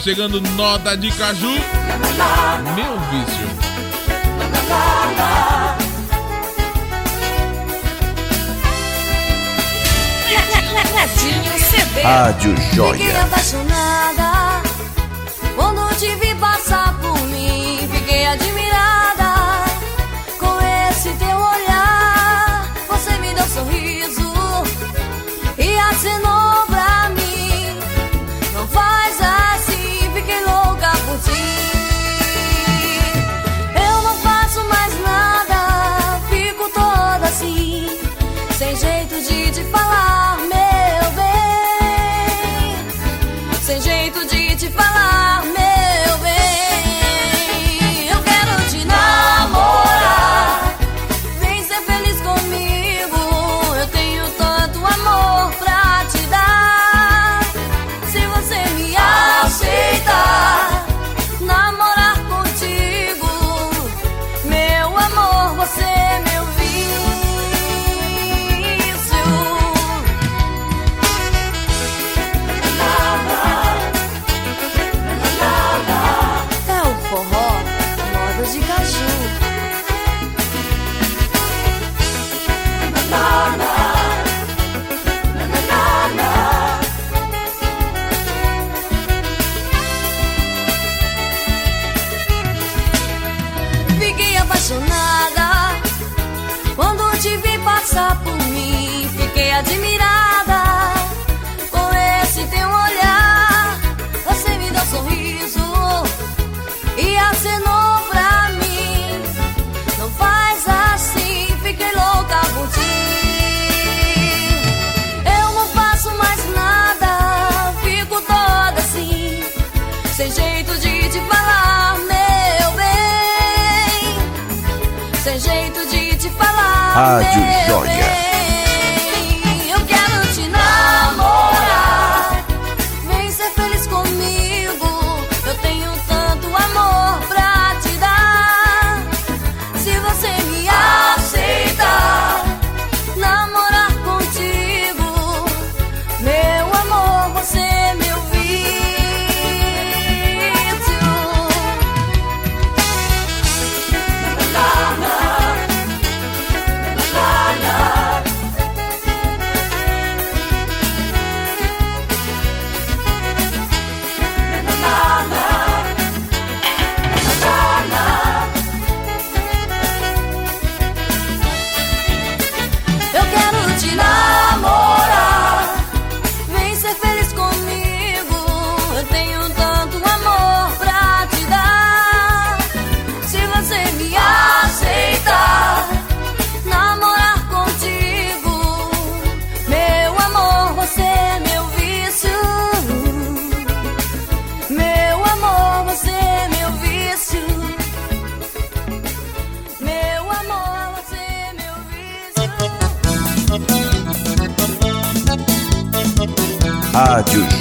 chegando nota de caju. Meu vício. Rádio Joia.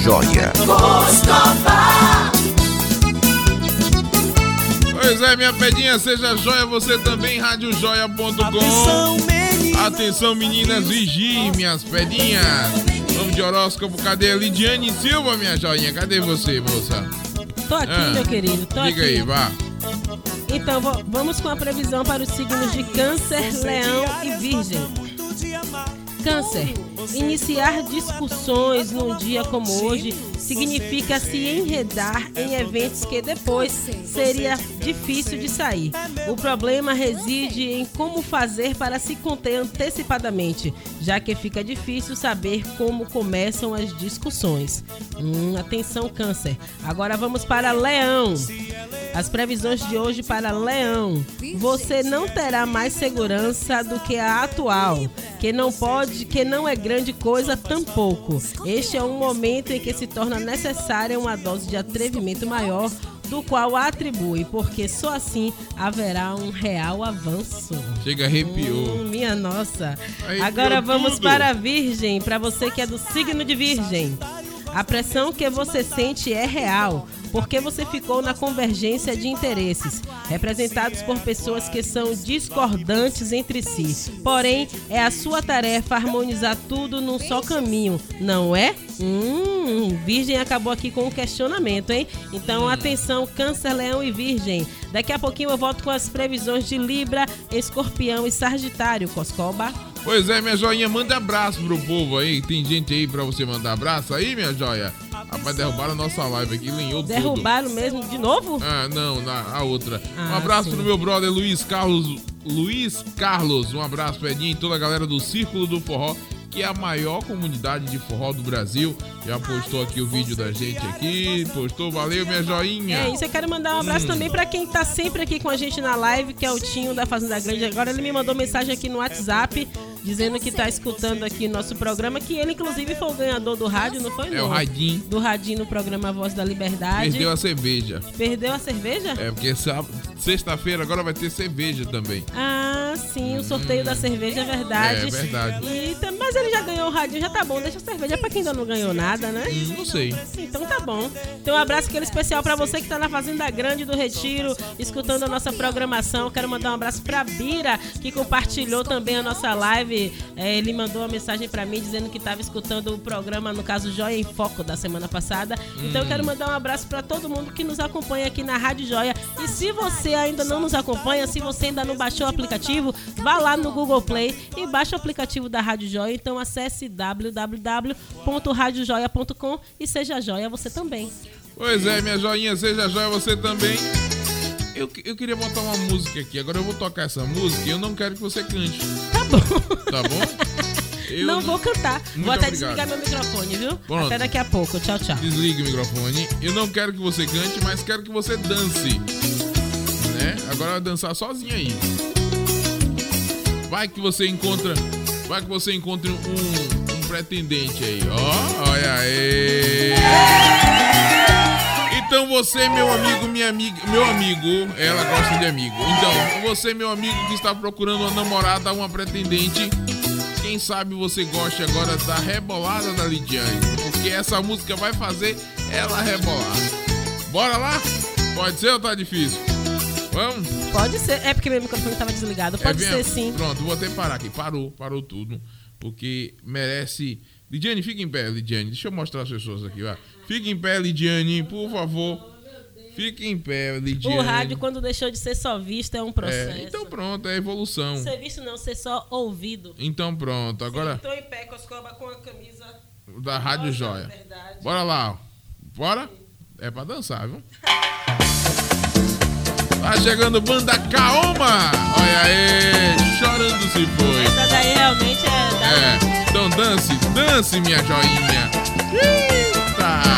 joia. Pois é, minha pedinha, seja joia você também, radiojoia.com. Atenção, meninas, vigie, minhas pedinhas. Vamos de horóscopo, cadê a Lidiane Silva, minha joinha? Cadê você, moça? Tô aqui, ah, meu querido, tô Diga aqui. aí, vá. Então, vamos com a previsão para os signos de Câncer, Leão e Virgem. Câncer. Iniciar discussões num dia como hoje significa se enredar em eventos que depois seria difícil de sair. O problema reside em como fazer para se conter antecipadamente, já que fica difícil saber como começam as discussões. Hum, atenção, câncer. Agora vamos para Leão. As previsões de hoje para Leão. Você não terá mais segurança do que a atual. Que não pode, que não é grande coisa tampouco. Este é um momento em que se torna necessária uma dose de atrevimento maior do qual atribui, porque só assim haverá um real avanço. Chega, arrepiou. Hum, minha nossa. Arrepiou Agora vamos tudo. para a Virgem, para você que é do signo de Virgem. A pressão que você sente é real, porque você ficou na convergência de interesses, representados por pessoas que são discordantes entre si. Porém, é a sua tarefa harmonizar tudo num só caminho, não é? Hum, Virgem acabou aqui com um questionamento, hein? Então, atenção, Câncer, Leão e Virgem. Daqui a pouquinho eu volto com as previsões de Libra, Escorpião e Sagitário, Coscoba. Pois é, minha joinha, manda abraço pro povo aí. Tem gente aí pra você mandar abraço aí, minha joia? Rapaz, derrubaram a nossa live aqui, linhou tudo. Derrubaram mesmo de novo? Ah, não, na, a outra. Ah, um abraço sim. pro meu brother Luiz Carlos. Luiz Carlos, um abraço, Pedinho, e toda a galera do Círculo do Forró, que é a maior comunidade de forró do Brasil. Já postou aqui o vídeo da gente aqui, postou, valeu, minha joinha. É isso, eu quero mandar um abraço Hum. também pra quem tá sempre aqui com a gente na live, que é o Tinho da Fazenda Grande. Agora ele me mandou mensagem aqui no WhatsApp, dizendo que tá escutando aqui nosso programa, que ele inclusive foi o ganhador do rádio, não foi? É não? o Radinho. Do Radinho no programa Voz da Liberdade. Perdeu a cerveja. Perdeu a cerveja? É, porque sexta-feira agora vai ter cerveja também. Ah, sim, o sorteio da cerveja é verdade. É, verdade. E, mas ele já ganhou o radinho, já tá bom. Deixa a cerveja pra quem ainda não ganhou nada, né? Hum, não sei. Então tá bom. Então um abraço aquele especial pra você que tá na Fazenda Grande do Retiro, escutando a nossa programação. Quero mandar um abraço pra Bira, que compartilhou também a nossa live. É, ele mandou uma mensagem pra mim dizendo que tava escutando o programa, no caso Joia em Foco, da semana passada. Então eu Hum. quero mandar um abraço pra todo mundo que nos acompanha aqui na Rádio Joia. E se você ainda não nos acompanha, se você ainda não baixou o aplicativo, vá lá no Google Play e baixe o aplicativo da Rádio Joia. Então acesse www.radiojoia.com e seja joia você também. Pois é, minha joinha, seja joia você também. Eu, eu queria botar uma música aqui, agora eu vou tocar essa música e eu não quero que você cante. Tá bom. Tá bom? Eu não vou cantar. Muito vou até obrigado. desligar meu microfone, viu? Pronto. Até daqui a pouco. Tchau, tchau. Desligue o microfone. Eu não quero que você cante, mas quero que você dance. Né? Agora vai dançar sozinho aí. Vai que você encontra. Vai que você encontre um, um pretendente aí. Ó, olha aí. Então você, meu amigo, minha amiga, meu amigo, ela gosta de amigo. Então, você, meu amigo que está procurando uma namorada, uma pretendente, quem sabe você goste agora da rebolada da Lidiane, porque essa música vai fazer ela rebolar. Bora lá? Pode ser ou tá difícil? Vamos? Pode ser. É porque meu microfone estava desligado. Pode É, ser sim. Pronto, vou até parar aqui. Parou, parou tudo. Porque merece. Lidiane, fica em pé, Lidiane. Deixa eu mostrar as pessoas aqui, ó. Fica em pé, Lidiane, por favor. Fica em pé, Lidiane. O rádio, quando deixou de ser só visto, é um processo. É, então pronto, é evolução. Ser visto não, ser só ouvido. Então pronto, agora Estou em pé com as cobras com a camisa. da Rádio Joia. Bora lá, ó. Bora? É pra dançar, viu? Tá chegando banda Kaoma! Olha aí, chorando se foi. Essa daí realmente é da. É, então dance, dance, minha joinha. Eita!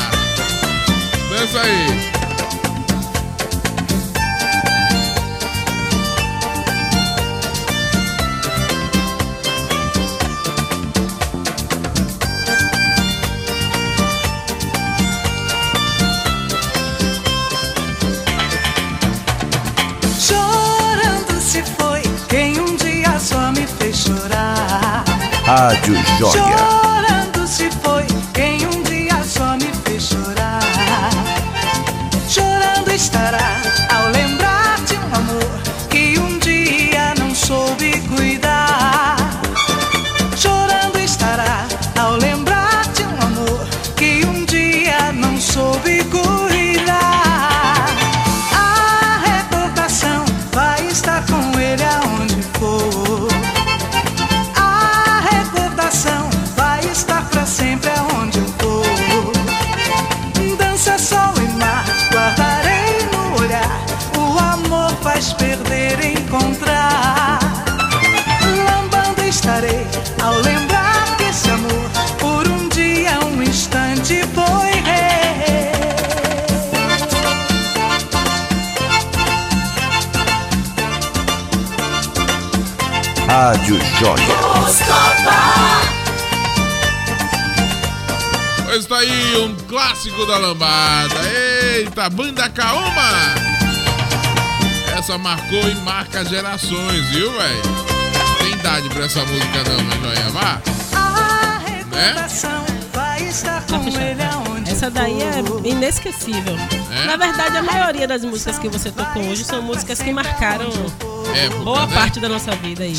Fez chorar. Rádio Joia. Rádio Joia. Pois tá aí um clássico da lambada. Eita, Banda Kaoma! Essa marcou e marca gerações, viu, velho? Tem idade pra essa música não, mas joia, vá. Né? Essa daí é inesquecível. É? Na verdade, a maioria das músicas que você tocou hoje são músicas que marcaram Época, boa né? parte da nossa vida aí.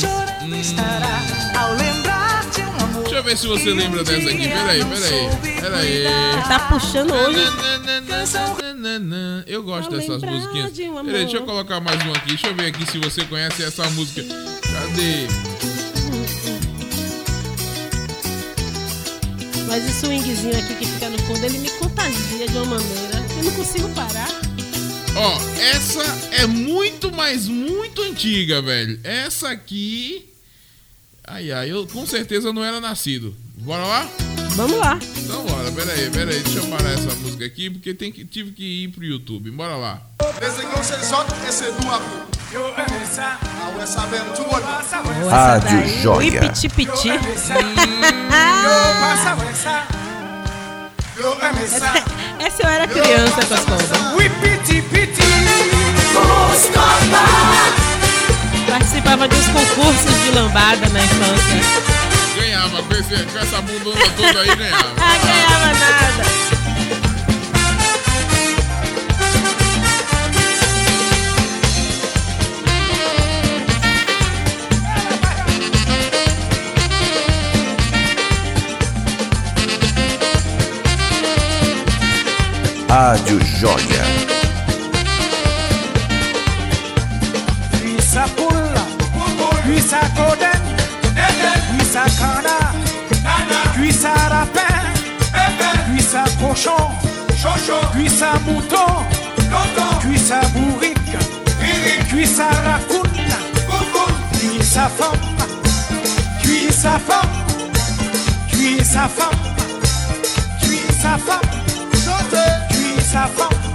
Ao lembrar de um amor Deixa eu ver se você lembra dessa aqui. Peraí, peraí. Peraí. Tá puxando hoje. Eu gosto Ao dessas musiquinhas. de um. Peraí, deixa eu colocar mais uma aqui. Deixa eu ver aqui se você conhece essa música. Cadê? Mas esse swingzinho aqui que fica no fundo, ele me contagia de uma maneira. Eu não consigo parar. Ó, essa é muito, mas muito antiga, velho. Essa aqui. Ai, ai, eu com certeza não era nascido. Bora lá? Vamos lá. Então bora, peraí, peraí. Deixa eu parar essa música aqui, porque tem que, tive que ir pro YouTube. Bora lá. Ah le monde. Rádio Joia. Piti piti. Essa, essa eu era criança com as coisas. Participava de uns concursos de lambada na infância. Ganhava com essa bundona toda aí, ganhava. Ah, ganhava nada. Rádio Joia. Missa pula, missa coden, missa cana, missa rapé, missa cochon, missa mouton, missa bourrique, missa racoune, missa femme, sa femme, missa femme, missa femme. savant.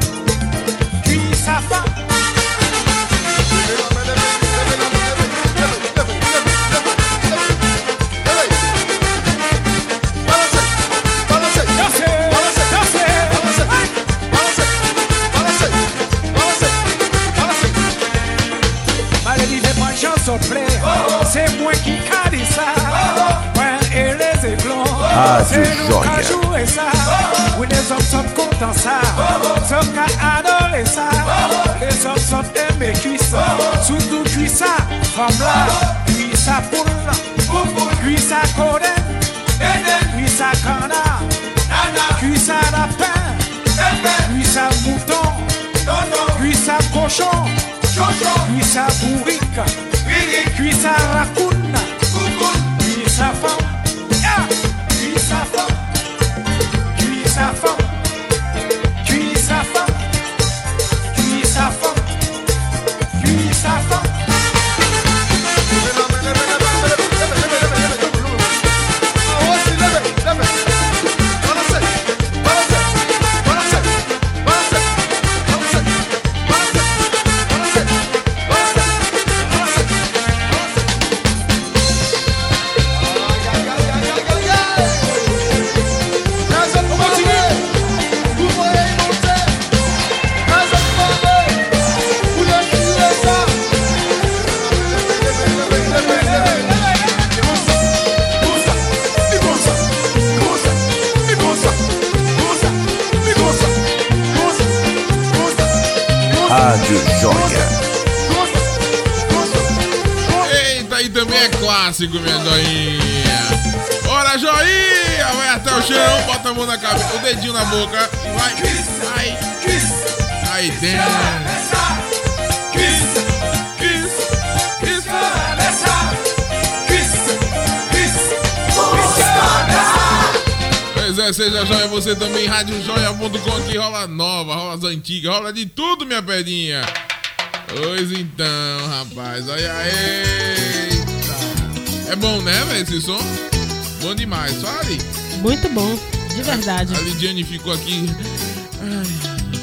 Verdade. A Lidiane ficou aqui.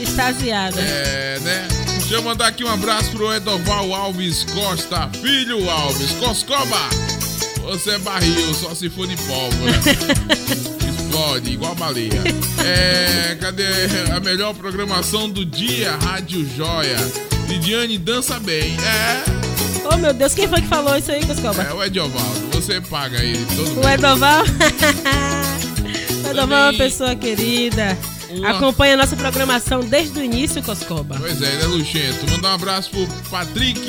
Extasiada. É, né? Deixa eu mandar aqui um abraço pro Edoval Alves Costa, filho Alves, Coscoba. Você é barril, só se for de pólvora. Explode, igual baleia. É, cadê a melhor programação do dia? Rádio Joia. Lidiane dança bem. É. Oh, meu Deus, quem foi que falou isso aí, Coscoba? É o Ediovaldo. Você paga ele todo O Edoval. Edoval é uma pessoa querida. Uma- Acompanha a nossa programação desde o início, Coscoba. Pois é, ele é luxento. Mandar um abraço pro Patrick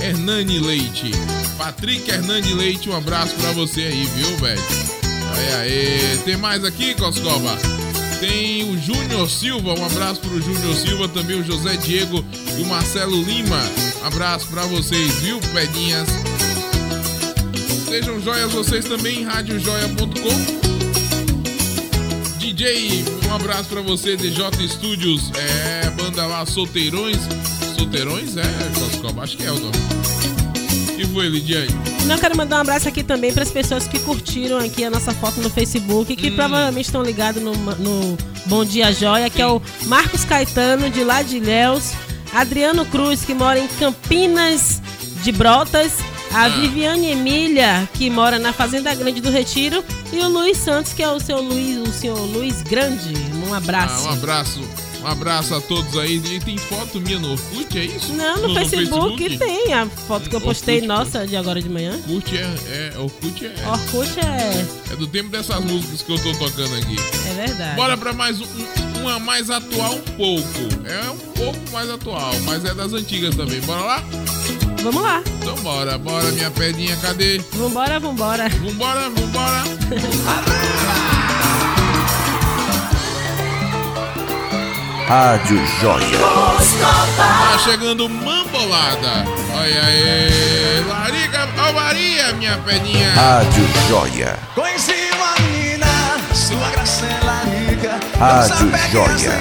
Hernani Leite. Patrick Hernani Leite, um abraço pra você aí, viu, velho? Aí, aí. Tem mais aqui, Coscoba? Tem o Júnior Silva, um abraço pro Júnior Silva, também o José Diego e o Marcelo Lima. Abraço pra vocês, viu, pedinhas? Sejam joias vocês também em radiojoia.com. DJ, um abraço pra você, DJ Studios, é, banda lá Solteirões. Solteirões? É, Coscoba, acho que é o nome. E foi, Lidiane? Não quero mandar um abraço aqui também para as pessoas que curtiram aqui a nossa foto no Facebook, que provavelmente estão ligados no, no Bom Dia Joia, que é o Marcos Caetano, de lá de Ilhéus, Adriano Cruz, que mora em Campinas de Brotas, a Viviane Emília, que mora na Fazenda Grande do Retiro, e o Luiz Santos, que é o seu Luiz, o senhor Luiz Grande. Um Ah, abraço. um abraço. Um abraço a todos aí. E tem foto minha no Orkut, é isso? Não, no, Facebook, tem a foto que eu postei, nossa, de agora de manhã. Orkut é, é. Orkut é. Orkut é. É do tempo dessas músicas que eu tô tocando aqui. É verdade. Bora pra mais um- uma mais atual um pouco. É um pouco mais atual, mas é das antigas também. Bora lá? Vamos lá. Então bora, bora minha pedinha, cadê? Vambora, vambora. Vambora, vambora. Rádio Joia. Tá chegando mambolada. Olha aí. Larica, ó Maria, minha pedinha. Rádio Joia. Conheci uma menina, sua graça é larica. Rádio Joia.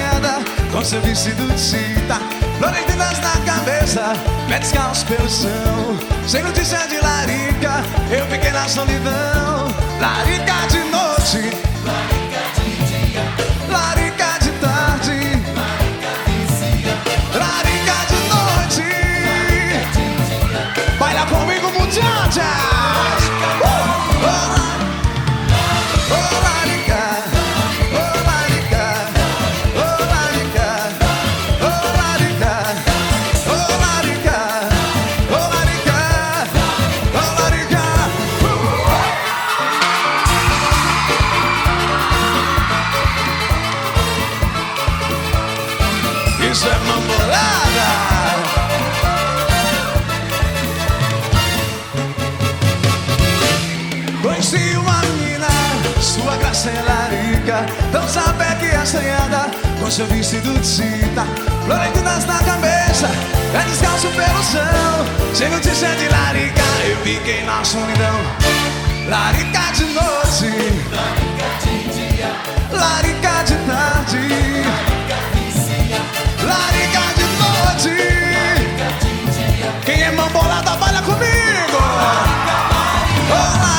Com seu vestido de cita, florentinas na cabeça, pé descalço pelo chão. Sem notícia de larica, eu fiquei na solidão. Larica de noite, larica de dia, larica seu vestido de cita Florentinas na cabeça, pé descalço pelo chão Sem notícia de larica, eu fiquei na solidão Larica de noite Larica de dia Larica de tarde Larica de noite. Quem é mambolada, baila comigo. Oh, larica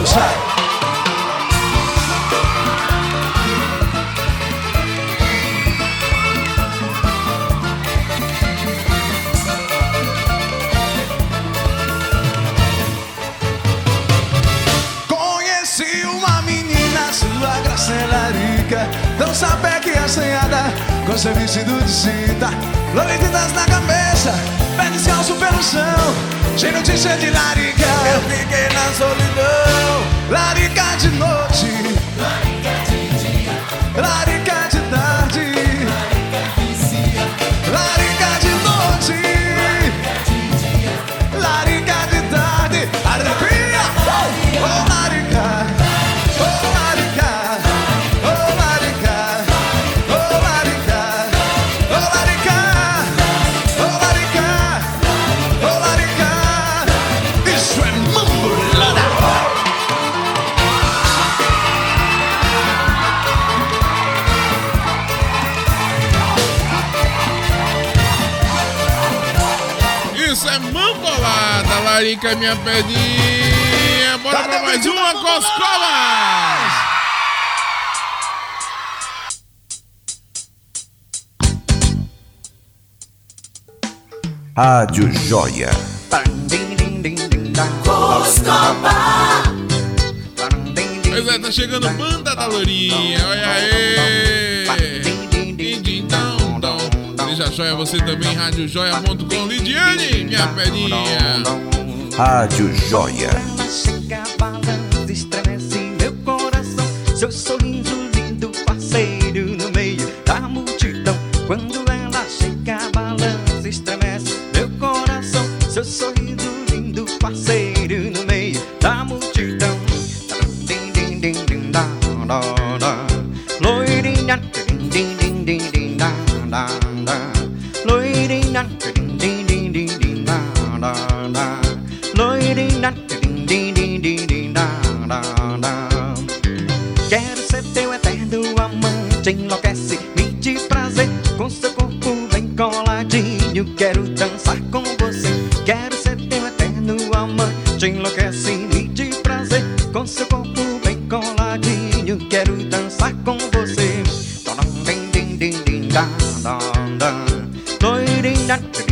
dançar Conheci uma menina, sua graça é larica. Dança pé que assanhada, com seu vestido de cinta. Florentinas na cabeça, pé descalço pelo chão Sem notícia de larica, eu fiquei na solidão. Larica de noite. Larica de dia. Larica Larica, minha pedinha. bora pra mais uma Coscola! Rádio Joia. Pois é, tá chegando Banda da Lourinha, olha aí! Então, Seja joia você também, radiojoia.com, Lidiane, minha pedinha! Rádio Joia.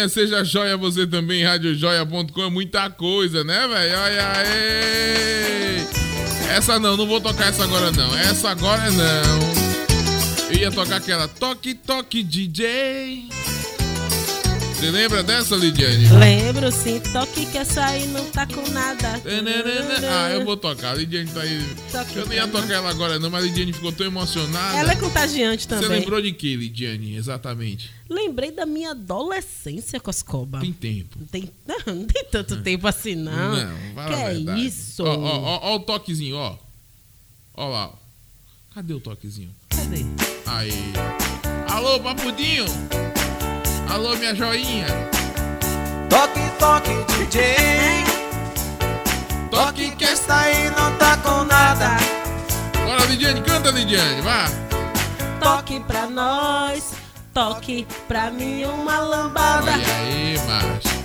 joinha, seja joia você também, radiojoia.com, é muita coisa, né, velho? Olha aí. Essa não, não vou tocar essa agora não. Essa agora não. Eu ia tocar aquela Toque Toque DJ. Você lembra dessa, Lidiane? Lembro sim, toque que essa aí não tá com nada. Ah, eu vou tocar. A Lidiane tá aí. Toque Eu não ia tocar ela agora não, mas a Lidiane ficou tão emocionada. Ela é contagiante também. Você lembrou de que, Lidiane? Exatamente. Lembrei da minha adolescência, Coscoba. Tem tempo. Não tem, não, não tem tanto tempo assim, não. Não, fala que é verdade. isso? Ó, ó, ó, ó o toquezinho, ó. Ó lá. Cadê o toquezinho? Cadê? Aí. Alô, papudinho. Alô, minha joinha. Toque, toque, DJ. Toque que está aí não tá com nada. Bora, Lidiane, canta, Lidiane, vá. Toque pra nós, toque pra mim uma lambada. Olha aí, macho.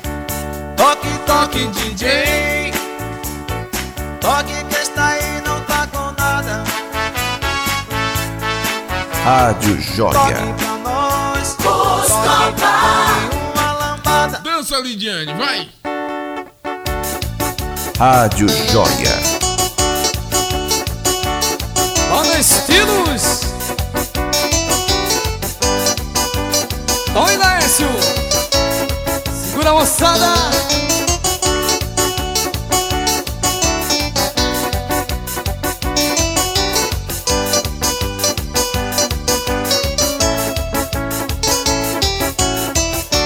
Toque, toque, DJ. Toque que está aí não tá com nada. Rádio Joia. Toque pra nós. Toque pra uma lambada. Dança, Lidiane, vai. Rádio Joia. Estilos. Laércio. Segura a moçada.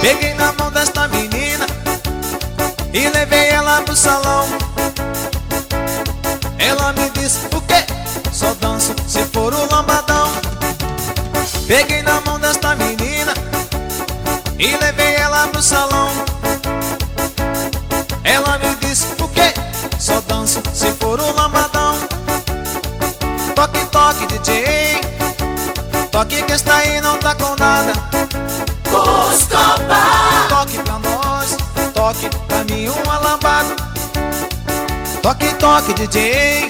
Peguei na mão desta menina e levei ela pro salão. Ela me disse o quê? Só danço se for o lambadão. Peguei salão. Ela me disse o quê? Só danço se for o lambadão. Toque, toque, DJ. Toque que está aí não tá com nada. Toque pra nós, toque pra mim uma lambada. Toque, toque, DJ.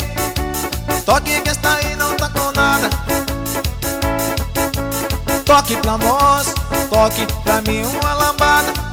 Toque que está aí não tá com nada. Toque pra nós, toque pra mim uma lambada.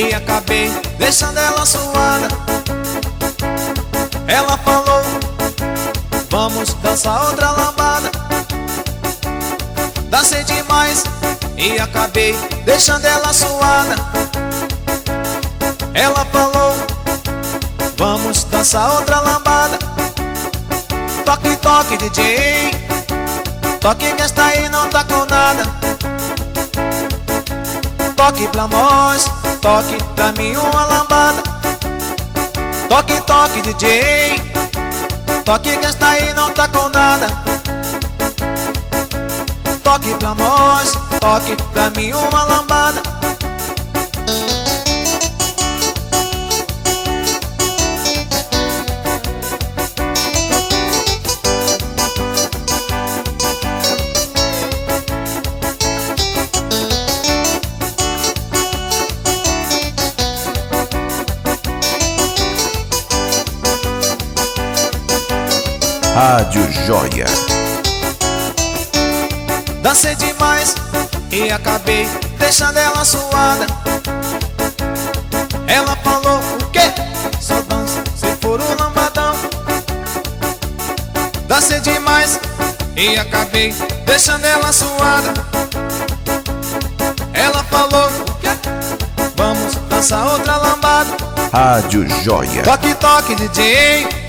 E acabei deixando ela suada. Ela falou: Vamos dançar outra lambada. Dancei demais e acabei deixando ela suada. Ela falou: Vamos dançar outra lambada. Toque, toque, DJ. Toque que esta aí não tá com nada. Toque pra nós, toque pra mim uma lambada. Toque, toque, DJ. Toque que esta aí não tá com nada. Toque pra nós, toque pra mim uma lambada. Rádio Joia. Dancei demais e acabei deixando ela suada. Ela falou o quê? Só dança se for o lambadão. Dancei demais e acabei deixando ela suada. Ela falou o quê? Vamos dançar outra lambada. Rádio Joia. Toque, toque, DJ.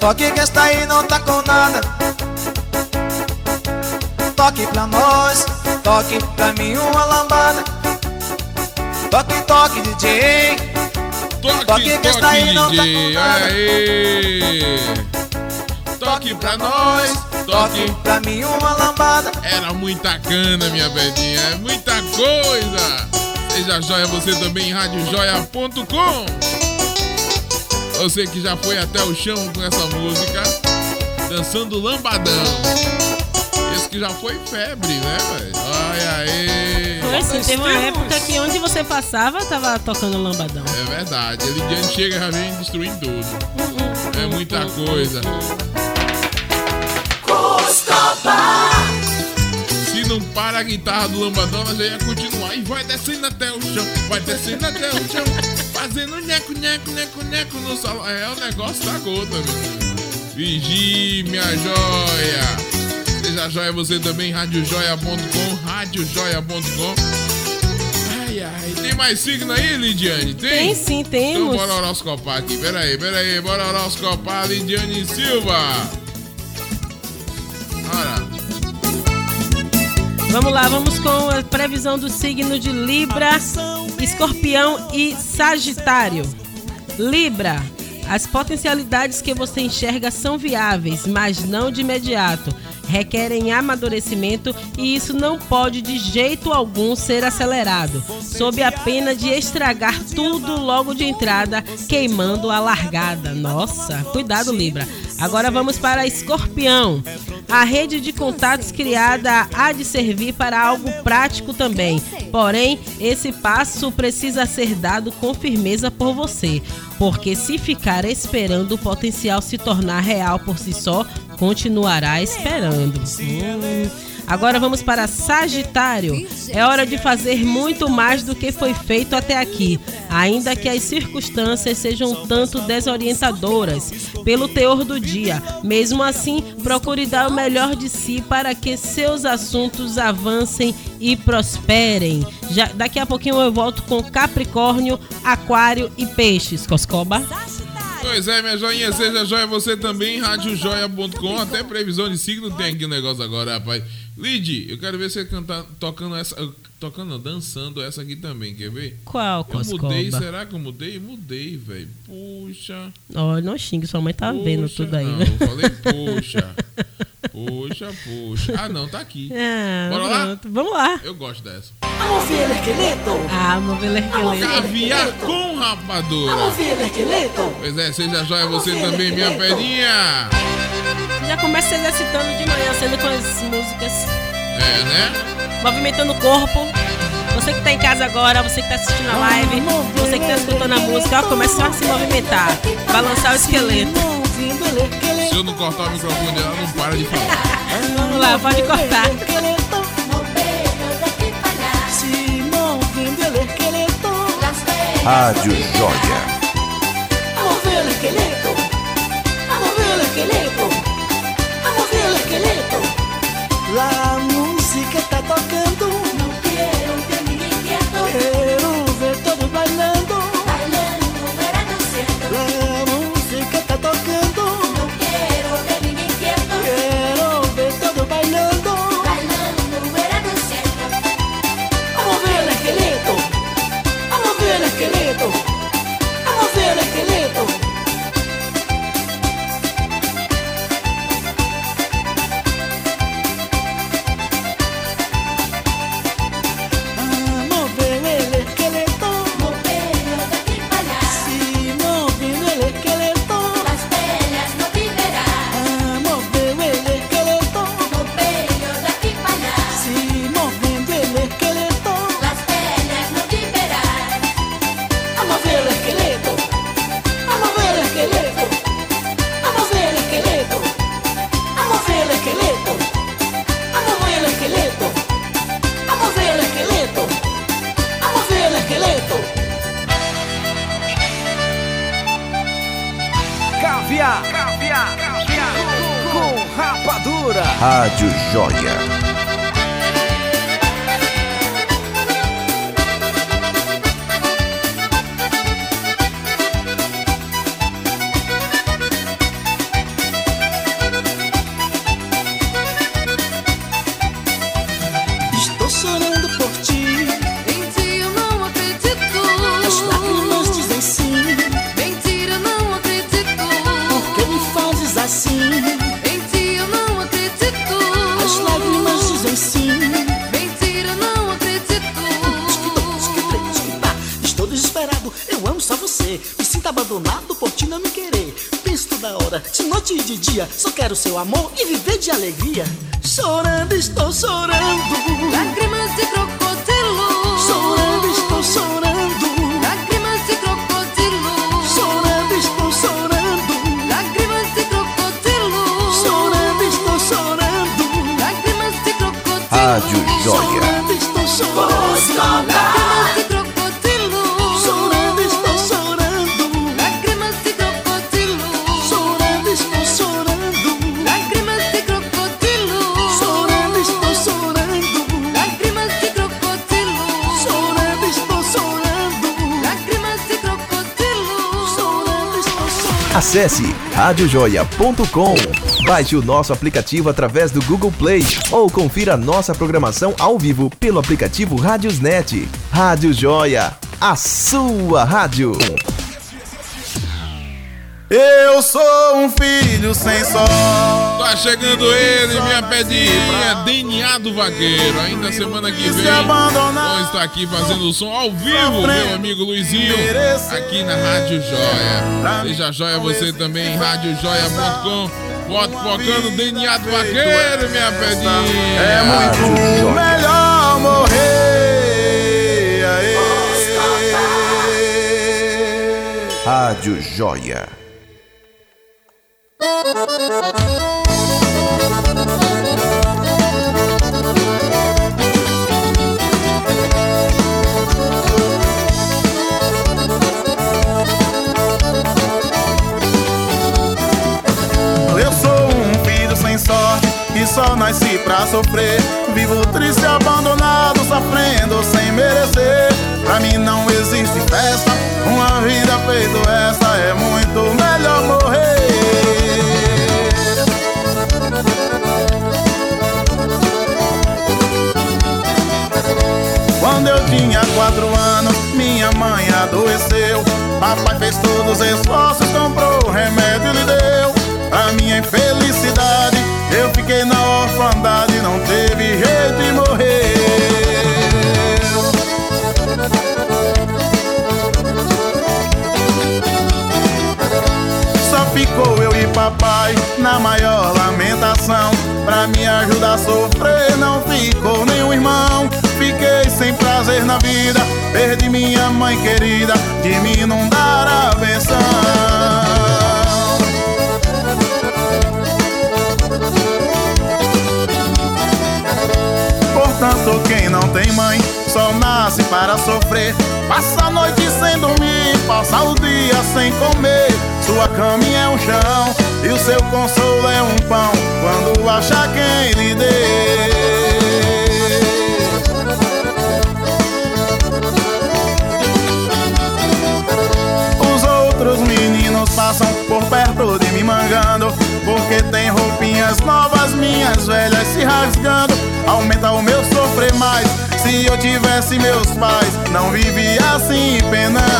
Toque que esta aí não tá com nada. Toque pra nós, toque pra mim uma lambada. Toque, toque, DJ. Toque, que esta aí não tá com nada. aí. Toque pra nós, toque pra mim uma lambada. Era muita cana, minha velhinha, é muita coisa. Seja joia você também em radiojoia.com. Você que já foi até o chão com essa música, dançando lambadão. Esse que já foi febre, né, velho? Olha aí. Foi sim, teve uma época que onde você passava, tava tocando lambadão. É verdade, ele diante chega e já vem destruindo tudo. É muita coisa. Se não para a guitarra do lambadão, ela já ia continuar. E vai descendo até o chão, vai descendo até o chão, fazendo neco, neco, neco, neco no salão. É o negócio da gota, meu. Minha joia. Seja joia você também, radiojoia.com, radiojoia.com. Ai, ai. Tem mais signo aí, Lidiane? Tem? Tem sim, temos. Então bora horoscopar aqui. Pera aí, pera aí. Bora horoscopar, Lidiane Silva. Bora. Vamos lá, vamos com a previsão do signo de Libra. Atenção Escorpião e Sagitário. Libra, as potencialidades que você enxerga são viáveis, mas não de imediato. Requerem amadurecimento e isso não pode de jeito algum ser acelerado, sob a pena de estragar tudo logo de entrada, queimando a largada. Nossa, cuidado, Libra. Agora vamos para Escorpião. A rede de contatos criada há de servir para algo prático também. Porém, esse passo precisa ser dado com firmeza por você, porque se ficar esperando o potencial se tornar real por si só, continuará esperando. Hum. Agora vamos para Sagitário. É hora de fazer muito mais do que foi feito até aqui, ainda que as circunstâncias sejam um tanto desorientadoras pelo teor do dia. Mesmo assim, procure dar o melhor de si para que seus assuntos avancem e prosperem. Já, daqui a pouquinho eu volto com Capricórnio, Aquário e Peixes. Coscoba? Pois é, minha joinha, seja joia você também, radiojoia.com, até previsão de signo tem aqui o um negócio agora, rapaz. Lid, eu quero ver você cantar, tocando essa, tocando, não, dançando essa aqui também, quer ver? Qual, Eu mudei, será que eu mudei? Mudei, velho. Puxa. Olha, não xingue, sua mãe tá vendo Poxa, tudo aí. Não, né? eu falei, poxa. Poxa, poxa. Ah, não, tá aqui. Ah, Bora lá? pronto. Vamos lá. Eu gosto dessa. Vamos ver el esqueleto. Ah, vamos ver o esqueleto. Caviar com rapadura. Vamos ver el esqueleto. Pois é, seja joia você também, minha pedinha. Já começa se exercitando de manhã, sendo com as músicas, É, né? Movimentando o corpo. Você que tá em casa agora, você que tá assistindo a live, você que tá escutando a música, ó, começa a se movimentar, balançar o esqueleto. Se eu não cortar o microfone dela, não para de falar. Vamos lá, pode cortar. Rádio Joia. Vamos ver el esqueleto. Vamos ver el esqueleto. Vamos ver el esqueleto. Acesse radiojoia.com. Baixe o nosso aplicativo através do Google Play ou confira nossa programação ao vivo pelo aplicativo Rádiosnet. Rádio Joia, a sua rádio. Eu sou um filho sem sol. Tá chegando ele, minha pedinha, DNA do Vaqueiro. Ainda semana que vem, vamos estar aqui fazendo o som ao vivo, meu amigo Luizinho, aqui na Rádio Joia. Seja joia você também, radiojoia.com. Voto focando DNA do Vaqueiro, minha pedinha. É muito melhor morrer. aê. Rádio Joia. Só nasci pra sofrer. Vivo triste, abandonado, sofrendo sem merecer. Pra mim não existe festa, uma vida feita essa é muito melhor morrer. Quando eu tinha quatro anos, minha mãe adoeceu. Papai fez todos os esforços, comprou remédio e lhe deu. A minha infelicidade, eu fiquei na orfandade, não teve jeito de morrer. Só ficou eu e papai na maior lamentação. Pra me ajudar a sofrer, não ficou nenhum irmão. Fiquei sem prazer na vida, perdi minha mãe querida, de mim não dará benção. Portanto, quem não tem mãe só nasce para sofrer. Passa a noite sem dormir, passa o dia sem comer. Sua caminha é um chão e o seu consolo é um pão. Quando achar quem lhe dê. Os outros meninos passam por perto de mim mangando Porque tem roupinhas novas, minhas velhas se rasgando Aumenta o meu sofrer mais Se eu tivesse meus pais Não vivia assim penando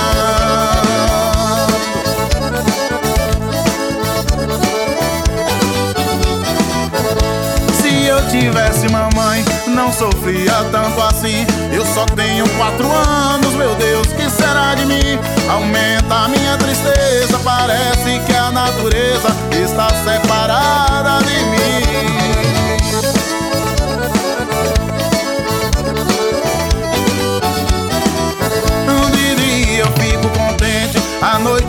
Se eu tivesse mamãe, não sofria tanto assim. Eu só tenho quatro anos, meu Deus, que será de mim? Aumenta a minha tristeza, parece que a natureza está separada de mim.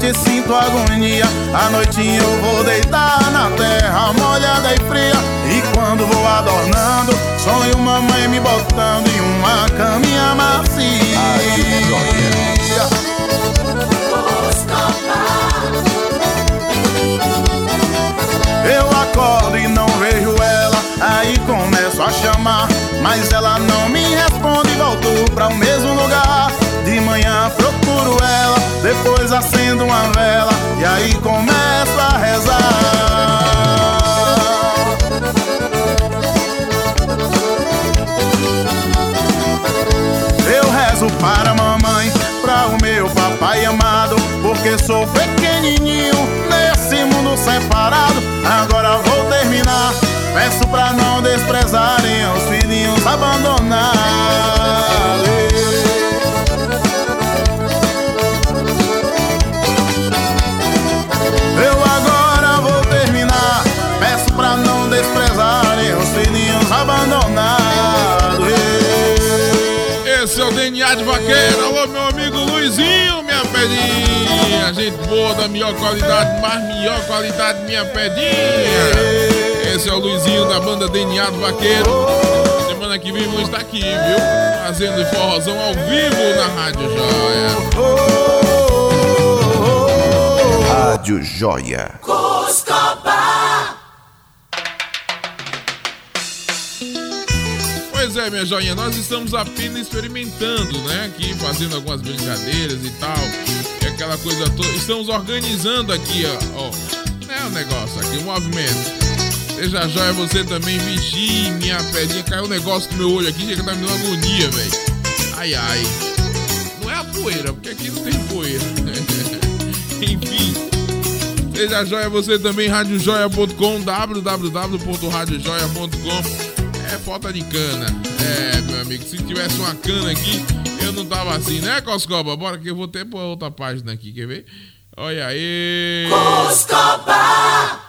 Noite sinto agonia. À noitinha eu vou deitar na terra molhada e fria. E quando vou adornando, sonho mamãe me botando em uma caminha macia. Eu acordo e não vejo ela, aí começo a chamar, mas ela não me responde e volto pra o mesmo lugar. De manhã ela, depois acendo uma vela e aí começo a rezar. Eu rezo para mamãe, para o meu papai amado, porque sou pequenininho nesse mundo separado. Agora vou terminar, peço pra não desprezarem os filhinhos abandonados. DNA de vaqueiro. Alô, meu amigo Luizinho, minha pedinha. Gente boa, da melhor qualidade, mais melhor qualidade, minha pedinha. Esse é o Luizinho da banda DNA do Vaqueiro. Semana que vem vamos estar aqui, viu? Fazendo forrozão ao vivo na Rádio Joia. Rádio Joia. Pois é, minha joinha, nós estamos apenas experimentando, né? Aqui, fazendo algumas brincadeiras e tal. E aquela coisa toda. Estamos organizando aqui, ó. ó né, o negócio aqui, o movimento. Seja joia você também, vixe, minha pedinha. Caiu um negócio no meu olho aqui, chega tá me dando agonia, velho. Ai, ai. Não é a poeira, porque aqui não tem poeira. Enfim. Seja joia você também, radiojoia.com, www.radiojoia.com. É falta de cana. É, meu amigo, se tivesse uma cana aqui, eu não tava assim, né, Coscoba? Bora que eu vou ter pra outra página aqui, quer ver? Olha aí. Coscoba!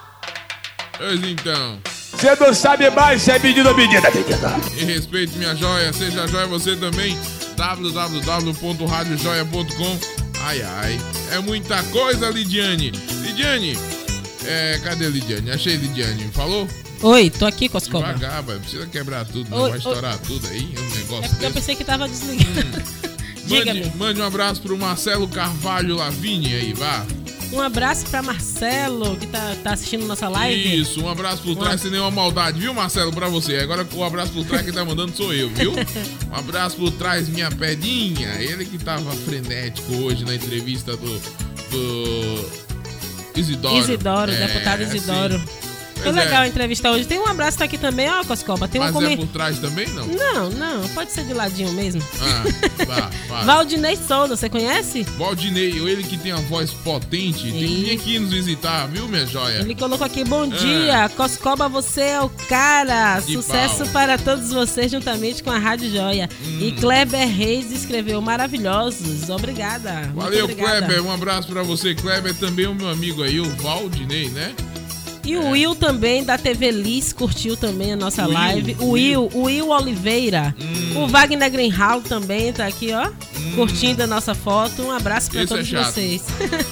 Pois então. Você não sabe mais se é medida ou medida. E respeite minha joia, seja joia você também. www.radiojoia.com. Ai ai, é muita coisa, Lidiane. Lidiane, é, cadê Lidiane? Achei Lidiane, falou? Oi, tô aqui, Coscoba. Devagar, vai, precisa quebrar tudo, não Oi, vai oi. estourar tudo aí, um negócio É porque eu desse. pensei que tava desligado. Diga-me. Mande, mande um abraço pro Marcelo Carvalho Lavigne aí, vá. Um abraço pra Marcelo, que tá, tá assistindo nossa live. Isso, um abraço por trás sem nenhuma maldade, viu, Marcelo, pra você. Agora o abraço por trás que tá mandando sou eu, viu? Um abraço por trás, minha pedinha. Ele que tava frenético hoje na entrevista do. do. Isidoro. Isidoro, É, deputado Isidoro. sim. Foi Pois é. legal a entrevista hoje. Tem um abraço tá aqui também, ó, Coscoba. Tem um Mas comen- é por trás também, não? Não, não, pode ser de ladinho mesmo. Ah, vá, vá. Valdinei Souza, você conhece? Valdinei, ele que tem a voz potente, tem que vir aqui nos visitar, viu, minha joia? Ele colocou aqui, bom Ah. dia, Coscoba, você é o cara. Sucesso pau. para todos vocês, juntamente com a Rádio Joia. E Hum. Kleber Reis escreveu, maravilhosos. Obrigada. Valeu, obrigada. Kleber. Um abraço pra você, Kleber. Também o meu amigo aí, o Valdinei, né? E o Will também, da TV Liz, curtiu também a nossa Will, live. O Will, o Will Oliveira. Hum. O Wagner Greenhall também tá aqui, ó. Curtindo a nossa foto. Um abraço pra Esse é todos chato. vocês.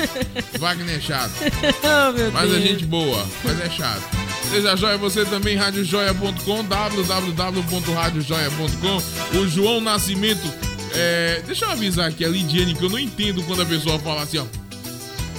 Wagner é chato. oh, Mas Deus. é gente boa, mas é chato. Seja joia você também, radiojoia.com, www.radiojoia.com. O João Nascimento. é, deixa eu avisar aqui a Lidiane que eu não entendo quando a pessoa fala assim, ó.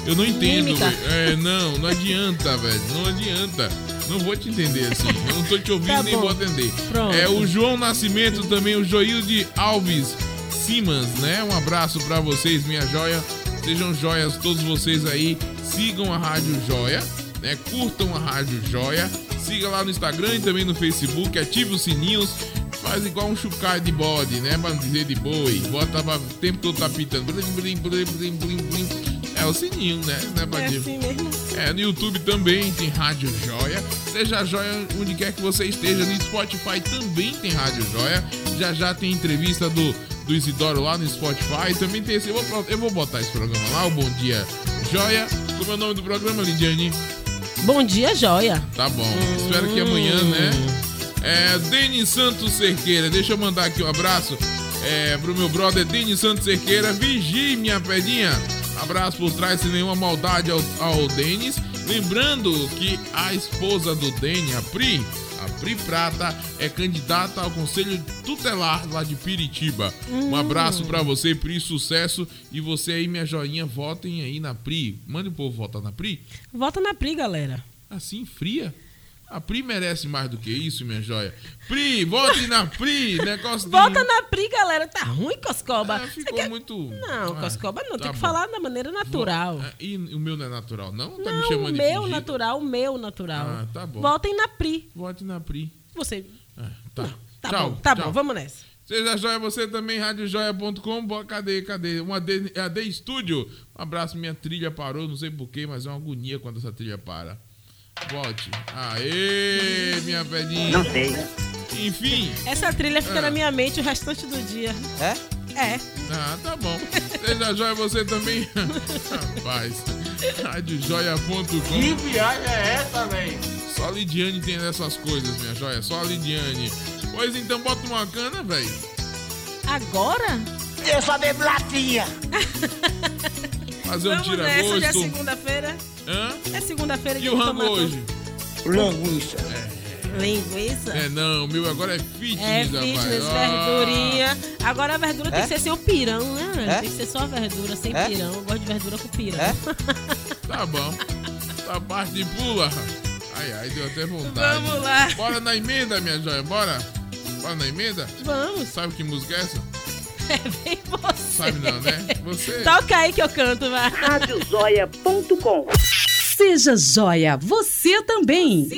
Eu não entendo. É, não, não adianta, velho. Não adianta. Não vou te entender assim. Eu não tô te ouvindo Tá nem vou atender. Pronto. É o João Nascimento também, o Joilde Alves Simans, né? Um abraço pra vocês, minha joia. Sejam joias todos vocês aí. Sigam a Rádio Joia, né? Curtam a Rádio Joia. Siga lá no Instagram e também no Facebook. Ative os sininhos. Faz igual um chucai de bode, né? Pra não dizer de boi. Bota pra- o tempo todo tá pitando. Blim, blim, blim, blim, blim, blim. É o sininho, né? né É assim mesmo. É, no YouTube também tem Rádio Joia. Seja joia onde quer que você esteja. No Spotify também tem Rádio Joia. Já já tem entrevista do, do Isidoro lá no Spotify. Também tem esse. Eu vou, eu vou botar esse programa lá, o Bom Dia Joia. Como é o nome do programa, Lidiane? Bom dia, Joia. Tá bom. Espero que amanhã, né? É, Denis Santos Cerqueira. Deixa eu mandar aqui um abraço é, pro meu brother Denis Santos Cerqueira. Vigie, minha pedinha. Abraço por trás, sem nenhuma maldade ao, ao Denis. Lembrando que a esposa do Denis, a Pri, a Pri Prata, é candidata ao Conselho Tutelar lá de Piritiba. Um Hum. abraço pra você, Pri, sucesso. E você aí, minha joinha, votem aí na Pri. Mande o povo votar na Pri. Volta na Pri, galera. Assim, fria? A Pri merece mais do que isso, minha joia. Pri, vote na Pri, negócio de... Volta na Pri, galera. Tá ruim, Coscoba. Ah, ficou muito... Não, Ah, Coscoba não. tá tem que bom. falar da maneira natural. Ah, E o meu não é natural, não? Tá me Não, chamando o de meu fingido? natural, o meu natural. Ah, tá bom. Voltem na Pri. Vote na Pri. Você. Tá, Tá Tchau, bom, tá tchau. bom, vamos nessa. Seja joia, você também, radiojoia.com. Cadê, cadê? Uma D, a D Studio. Um abraço, minha trilha parou, não sei porquê, mas é uma agonia quando essa trilha para. Volte. Aê, minha velhinha. Não sei. Enfim. Essa trilha fica Ah. na minha mente o restante do dia. É? É. Ah, tá bom. Seja joia, você também. Rapaz. Radiojoia.com. Que viagem é essa, velho? Só a Lidiane tem dessas coisas, minha joia. Só a Lidiane. Pois então, bota uma cana, velho. Agora? Eu só bebo latinha. Fazer um Vamos nessa, já é tira-gosto. segunda-feira. Hã? É segunda-feira E dia o rango hoje? Linguiça. Linguiça? É, não, o meu agora é fitness, É rapaz. fitness, Ah. verdurinha. Agora a verdura tem É? que ser sem o pirão, né? É? Tem que ser só verdura, sem É? pirão. Eu gosto de verdura com pirão. É? Tá bom. Tá parte de pula. Ai, ai, deu até vontade. Vamos lá. Bora na emenda, minha joia, bora? Bora na emenda? Vamos. Sabe que música é essa? Vem você. Sabe não, né? Você... Toca aí que eu canto, vai. Radiojoia.com Seja joia, você também.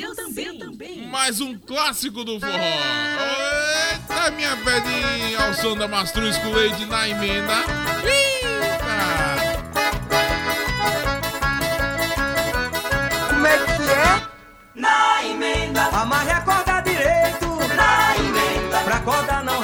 Mais um clássico do forró. Eita, minha pedinha, ao som da Mastruz com leite na emenda. Eita! Como é que é? Na emenda. Amarre a corda direito. Na emenda. Pra corda não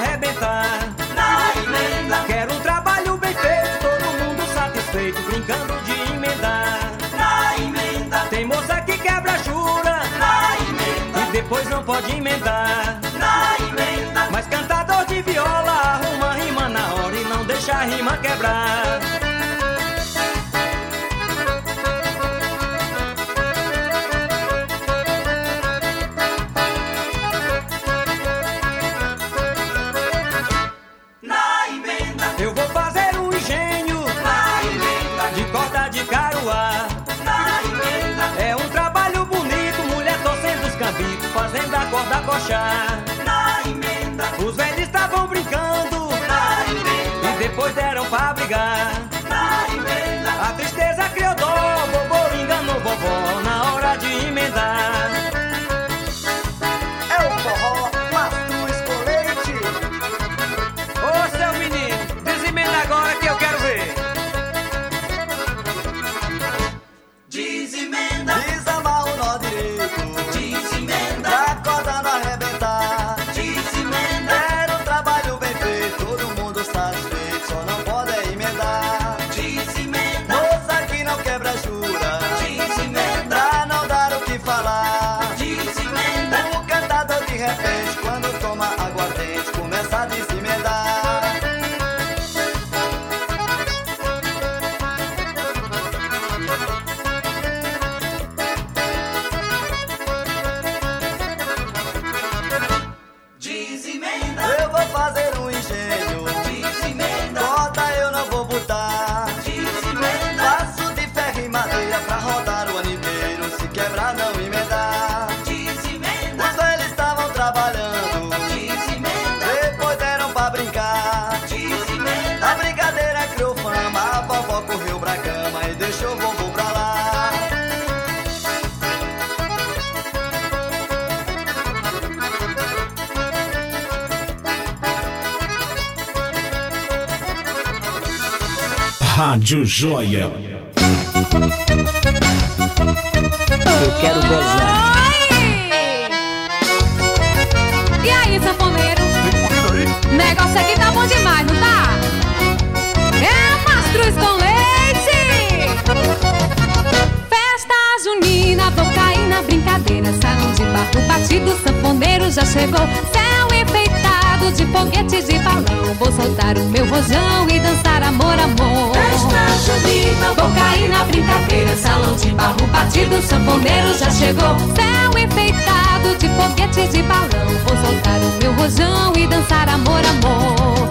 quebra jura. Na emenda. E depois não pode emendar. Na emenda. Mas cantador de viola arruma rima na hora e não deixa a rima quebrar. Corda coxar. Na emenda. Os velhos estavam brincando. Na emenda. E depois deram pra brigar. Rádio Joia. Eu quero gozar. E aí, sanfoneiro? Negócio aqui tá bom demais, não tá? É mastruz com leite! Festa junina, vou cair na brincadeira. Salão de barro batido, sanfoneiro já chegou. Céu enfeitado de foguete de balão. Vou soltar o meu rojão e dançar amor, amor. Junina, vou cair na brincadeira. Salão de barro batido, sanfoneiro já chegou. Céu enfeitado de foguete de balão. Vou soltar o meu rojão e dançar amor. Amor,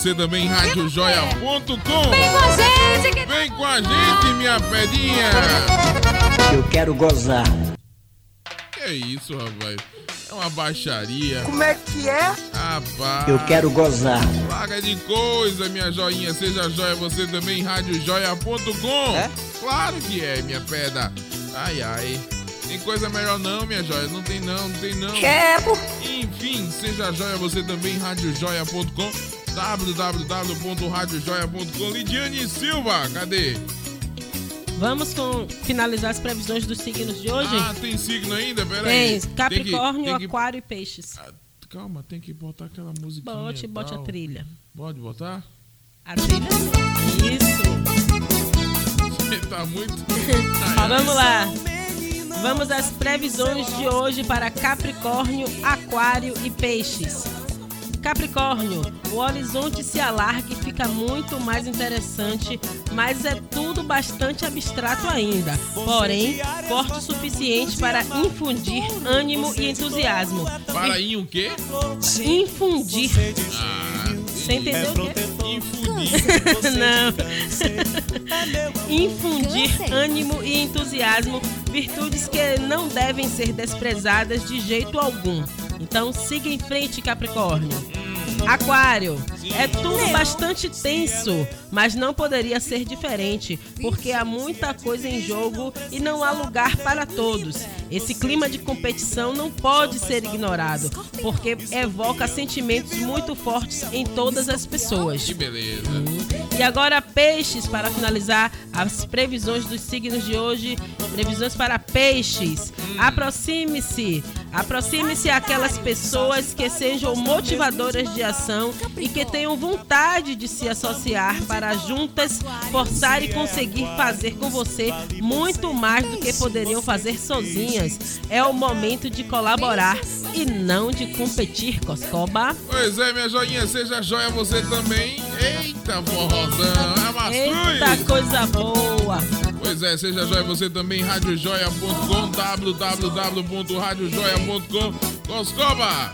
você também, radiojoia.com. Vem com a gente que Vem com a gente, minha pedinha. Eu quero gozar. Que isso, rapaz? É uma baixaria. Como é que é? Rapaz. Eu quero gozar. Paga de coisa, minha joinha. Seja joia você também, radiojoia.com. É? Claro que é, minha pedra. Ai, ai. Tem coisa melhor não, minha joia. Não tem não, não tem não. Quero. Enfim, seja joia você também, radiojoia.com. www.radiojoia.com. Lidiane Silva, cadê? Vamos com finalizar as previsões dos signos de hoje? Ah, tem signo ainda? Pera Tem aí. Capricórnio, Tem que- tem que- aquário e peixes. Calma, tem que botar aquela musiquinha. Bote, bote a trilha. Pode botar? A trilha? Isso. Você tá muito. Vamos lá. Vamos às previsões de hoje para Capricórnio, Aquário e Peixes. Capricórnio, o horizonte se alarga e fica muito mais interessante, mas é tudo bastante abstrato ainda. Porém, forte o suficiente para infundir ânimo e entusiasmo. Para aí o quê? Infundir. Ah, Você entendeu o quê? Infundir. Não. Infundir ânimo e entusiasmo, virtudes que não devem ser desprezadas de jeito algum. Então siga em frente, Capricórnio. Aquário, é tudo bastante tenso, mas não poderia ser diferente, porque há muita coisa em jogo e não há lugar para todos. Esse clima de competição não pode ser ignorado, porque evoca sentimentos muito fortes em todas as pessoas. Que beleza. E agora, peixes, para finalizar as previsões dos signos de hoje. Previsões para peixes. Aproxime-se. Aproxime-se àquelas pessoas que sejam motivadoras de ação e que tenham vontade de se associar para juntas forçar e conseguir fazer com você muito mais do que poderiam fazer sozinhas. É o momento de colaborar e não de competir, Coscoba. Pois é, minha joinha, seja joia você também. Eita, forrozão, é. Eita coisa boa! Pois é, seja joia você também, radiojoia.com, www.radiojoia.com. Coscoba,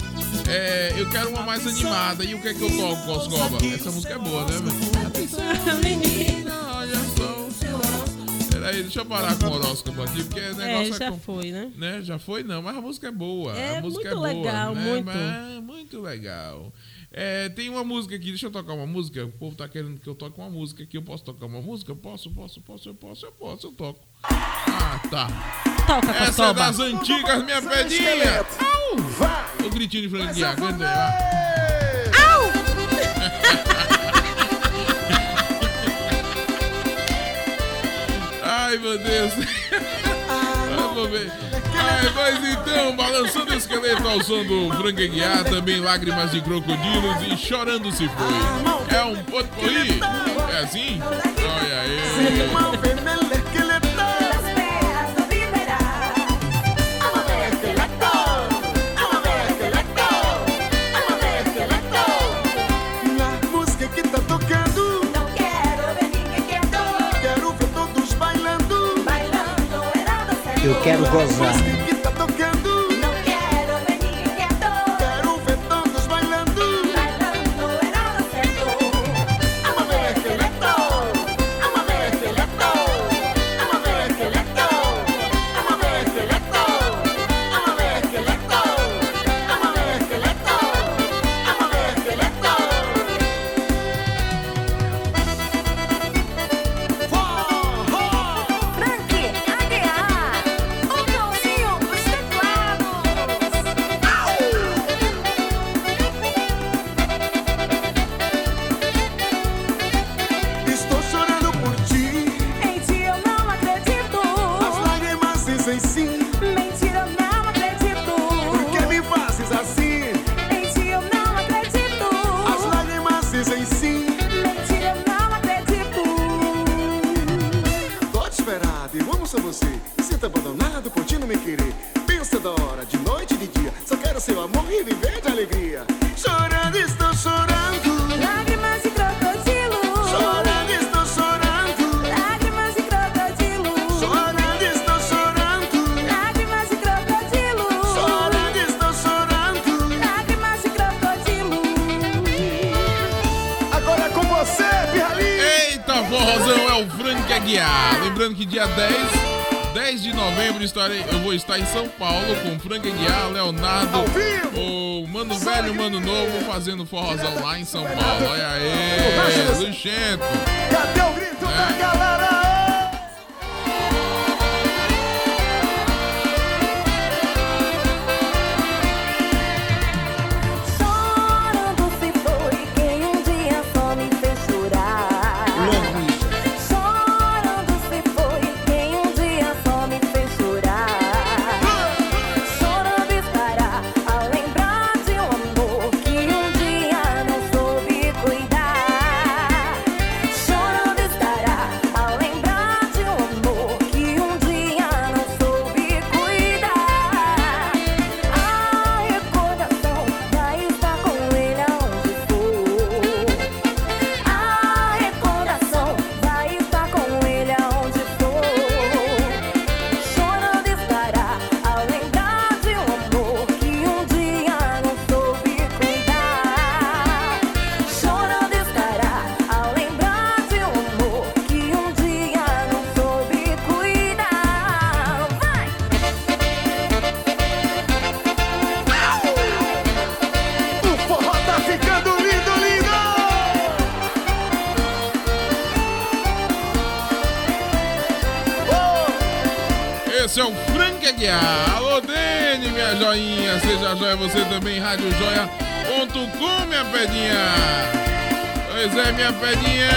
é, eu quero uma mais animada. E o que é que eu toco, Coscoba? Essa música é boa, né, velho? Atenção, menina, olha só. Peraí, deixa eu parar com o horóscopo aqui, porque o negócio É, já com- foi, né? né? Já foi, não, mas a música é boa. É a música muito é boa, legal, né? muito. Mas- muito legal. É, tem uma música aqui, deixa eu tocar uma música. O povo tá querendo que eu toque uma música aqui. Eu posso tocar uma música? Eu posso, posso, posso, eu posso, eu posso, eu toco. Ah, tá. Toca, Essa é das antigas, minha pedinha. Au! O gritinho de franquia, canta aí, vai. Ai, meu Deus. Vamos ver. Ai, mas então, balançando o esqueleto ao som do Frank também lágrimas de crocodilos e chorando se foi. É um potpourri. É assim? Olha aí. Eu quero gozar. Forrozão Esse é o Frank Aguiar. Alô, Dene, minha joinha. Seja joia você também, radiojoia.com, minha pedinha. Pois é, minha pedinha.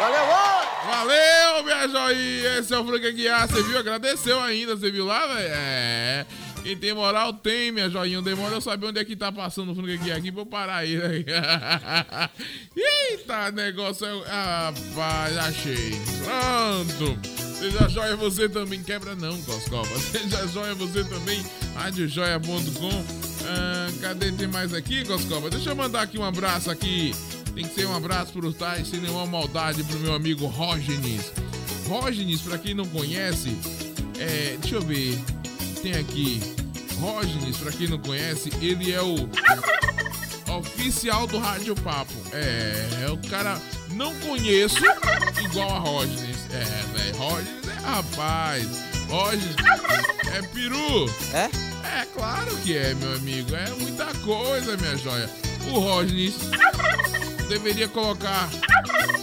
Valeu, oi! Valeu, minha joinha. Esse é o Frank Aguiar. Você viu? Agradeceu ainda. Você viu lá, velho? É. Quem tem moral tem, minha joinha. Demora eu saber onde é que tá passando o Frank Aguiar aqui pra eu parar aí. Né? Eita, negócio. é- Rapaz, achei. Pronto. Seja joia você também. Quebra não, Coscoba. Seja joia você também. Radiojoia.com. Ah, cadê? Tem mais aqui, Coscoba? Deixa eu mandar aqui um abraço aqui. Tem que ser um abraço pro Tais, sem nenhuma maldade pro meu amigo Rógenes. Rógenes, pra quem não conhece, é. Deixa eu ver. Tem aqui. Rógenes, pra quem não conhece, ele é o oficial do Rádio Papo. É, é o cara. Não conheço igual a Rógenes. É, velho. Rógenes é rapaz. Rógenes é peru. É? É claro que é, meu amigo. É muita coisa, minha joia. O Rógenes deveria colocar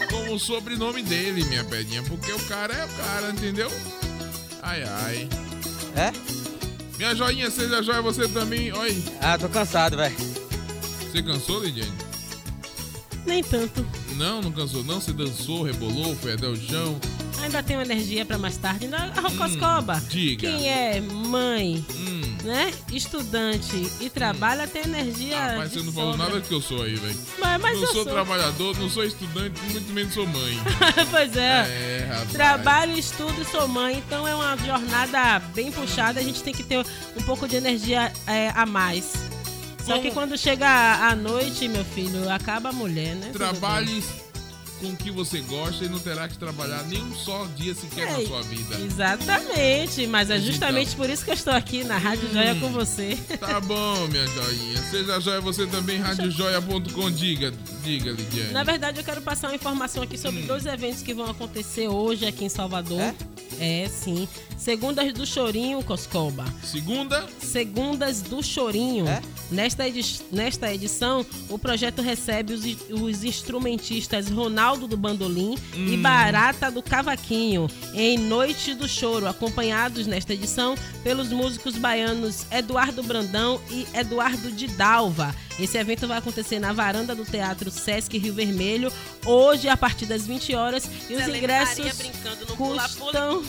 como sobrenome dele, minha pedinha, porque o cara é o cara, entendeu? Ai, ai. É? Minha joinha, seja joia você também. Oi. Ah, tô cansado, velho. Você cansou, Lidiane? Nem tanto. Não, não cansou não. Você dançou, rebolou, foi até o chão. Ainda tenho energia pra mais tarde. Ainda a Rocoscoba. Hum, diga. Quem é mãe, Hum. Né? Estudante e trabalha tem energia. Mas de você não falou nada que eu sou aí, velho. Mas- mas não eu sou, sou. trabalhador, não sou estudante, muito menos sou mãe. pois é. É, rapaz. Trabalho, estudo e sou mãe, então é uma jornada bem puxada. A gente tem que ter um pouco de energia é, a mais. Só que Como- quando chega a noite, meu filho, acaba a mulher, né? Trabalhe com o que você gosta e não terá que trabalhar nem um só dia sequer na É, sua vida. Exatamente, mas é Então. justamente por isso que eu estou aqui na Rádio Joia com você. Tá bom, minha joinha. Seja joia você também, radiojoia.com. Diga, diga, Lidiane. Na verdade, eu quero passar uma informação aqui sobre dois eventos que vão acontecer hoje aqui em Salvador. É, sim. Segundas do Chorinho, Coscoba. Segunda? Segundas do Chorinho. Nesta, edi- nesta edição, o projeto recebe os, os instrumentistas Ronaldo do Bandolim e Hum. Barata do Cavaquinho em Noite do Choro, acompanhados nesta edição pelos músicos baianos Eduardo Brandão e Eduardo de Dalva. Esse evento vai acontecer na varanda do Teatro Sesc Rio Vermelho, hoje a partir das 20 horas. E os ingressos custam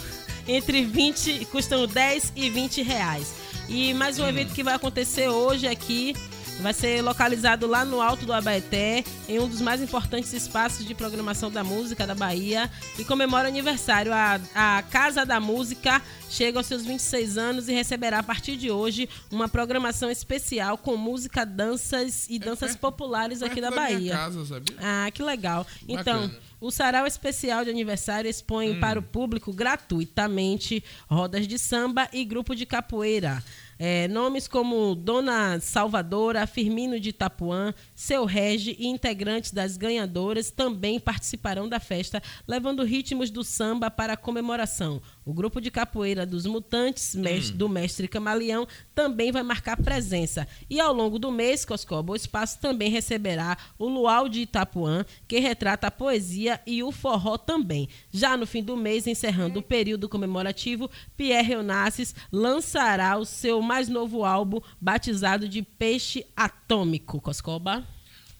entre 20, custam 10 e 20 reais. E mais um evento que vai acontecer hoje aqui. Vai ser localizado lá no Alto do Abaeté, em um dos mais importantes espaços de programação da música da Bahia. E comemora o aniversário. A, a Casa da Música chega aos seus 26 anos e receberá a partir de hoje uma programação especial com música, danças e danças populares aqui da da Bahia. casa, sabia? Ah, que legal. Então, Bacana. o Sarau Especial de Aniversário expõe Hum. para o público gratuitamente rodas de samba e grupo de capoeira. É, nomes como Dona Salvadora, Firmino de Itapuã, Seu Regi e integrantes das ganhadoras também participarão da festa, levando ritmos do samba para a comemoração. O grupo de capoeira dos Mutantes, mes- do mestre Camaleão, também vai marcar presença. E ao longo do mês, Coscoba, o espaço também receberá o Luau de Itapuã, que retrata a poesia e o forró também. Já no fim do mês, encerrando o período comemorativo, Pierre Onassis lançará o seu mais novo álbum, batizado de Peixe Atômico. Coscoba?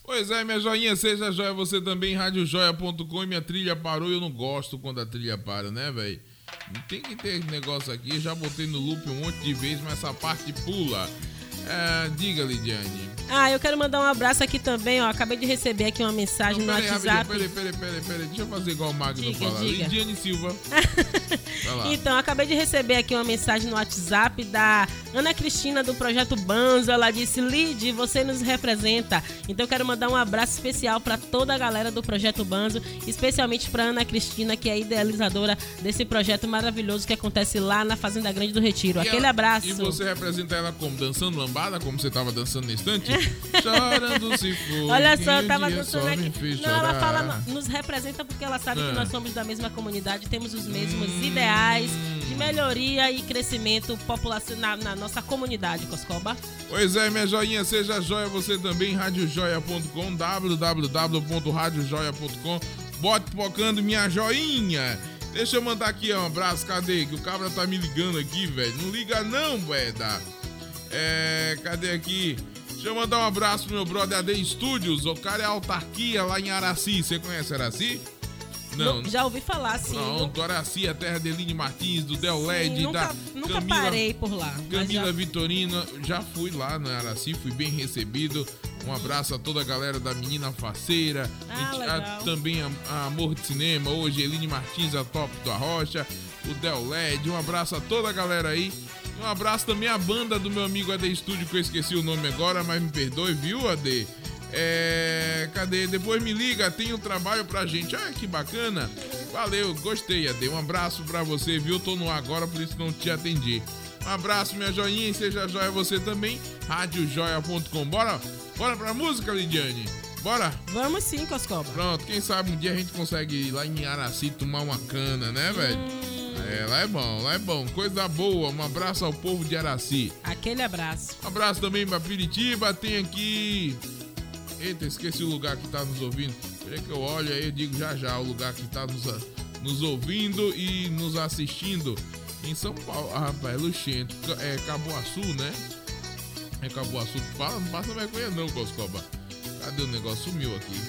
Pois é, minha joinha, seja joia você também, radiojoia.com e minha trilha parou e eu não gosto quando a trilha para, né, velho? Tem que ter esse negócio aqui, já botei no loop um monte de vezes, mas essa parte pula. É, diga, Lidiane. Ah, eu quero mandar um abraço aqui também, ó. Acabei de receber aqui uma mensagem no Peraí, WhatsApp. peraí, peraí, peraí, peraí, deixa eu fazer igual o Magno Diga, fala. diga. Lidiane Silva. Então, acabei de receber aqui uma mensagem no WhatsApp da Ana Cristina do Projeto Banzo. Ela disse: Lid, você nos representa. Então, eu quero mandar um abraço especial para toda a galera do Projeto Banzo, especialmente para Ana Cristina, que é idealizadora desse projeto maravilhoso que acontece lá na Fazenda Grande do Retiro. E Aquele ela- abraço. E você representa ela como? Dançando lambada, como você tava dançando na estante? Chorando se for. Olha só, eu tava dançando aqui. Não, ela fala, nos representa porque ela sabe Ah. que nós somos da mesma comunidade, temos os mesmos ideais de melhoria e crescimento populacional na nossa comunidade, Coscoba. Pois é, minha joinha, seja joia você também, radiojoia.com, www.radiojoia.com. Bote pocando minha joinha. Deixa eu mandar aqui ó, um abraço, cadê? Que o cabra tá me ligando aqui, velho. Não liga não, Beda. É, cadê aqui? Deixa eu mandar um abraço pro meu brother AD Studios. O cara é autarquia lá em Araci. Você conhece Araci? Não. Já ouvi falar, sim. Pronto, Araci, a terra de Eline Martins, do Del Led, nunca, da nunca Camila, parei por lá. Camila já- Vitorina, já fui lá no Araci, fui bem recebido. Um abraço a toda a galera da Menina Faceira, Ah, a- legal. também a, a Amor de Cinema, hoje Eline Martins, a Top da Rocha, o Del Led. Um abraço a toda a galera aí. Um abraço também à banda do meu amigo AD Studio, que eu esqueci o nome agora, mas me perdoe, viu, AD? É. Cadê? Depois me liga, tem um trabalho pra gente. Ah, que bacana. Valeu, gostei, AD. Um abraço pra você, viu? Tô no ar agora, por isso não te atendi. Um abraço, minha joinha, e seja joia você também. Radiojoia.com. Bora, bora pra música, Lidiane? Bora? Vamos sim, Coscoba. Pronto, quem sabe um dia a gente consegue ir lá em Araci tomar uma cana, né, velho? É, lá é bom, lá é bom. Coisa boa. Um abraço ao povo de Araci. Aquele abraço. Um abraço também pra Piritiba. Tem aqui. Eita, esqueci o lugar que tá nos ouvindo. Peraí que eu olho aí, eu digo já já o lugar que tá nos, nos ouvindo e nos assistindo. Em São Paulo. Ah, rapaz, é Luxento. É Caboaçu, né? É Caboaçu. Fala, não passa vergonha não, Coscoba. Cadê o negócio? Sumiu aqui.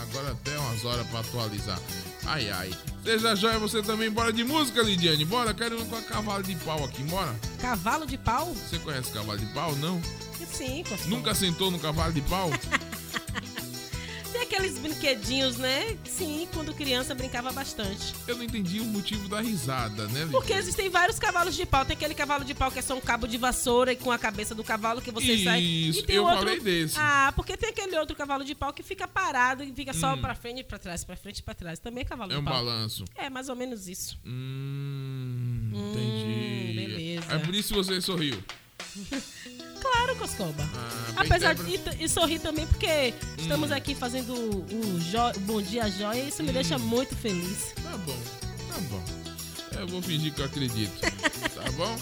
Agora até umas horas pra atualizar. Ai, ai. Seja joia você também. Bora de música, Lidiane. Bora, quero ir com a cavalo de pau aqui. Bora. Cavalo de pau? Você conhece cavalo de pau? Não? Sim, Coscoba. Nunca sentou no cavalo de pau? Aqueles brinquedinhos, né? Sim, quando criança brincava bastante. Eu não entendi o motivo da risada, né, Lidiane? Porque existem vários cavalos de pau. Tem aquele cavalo de pau que é só um cabo de vassoura e com a cabeça do cavalo que você sai. Isso, E tem eu outro... falei desse. Ah, porque tem aquele outro cavalo de pau que fica parado e fica só Hum. pra frente e pra trás, pra frente e pra trás. Também é cavalo É de um pau. balanço. É, mais ou menos isso. Hum, entendi. beleza. É por isso que você sorriu. Coscoba. Ah, Apesar de e, e sorrir também, porque estamos Hum. aqui fazendo o, jo- o Bom Dia Joia e isso me deixa muito feliz. Tá bom, tá bom. Eu vou fingir que eu acredito. tá bom?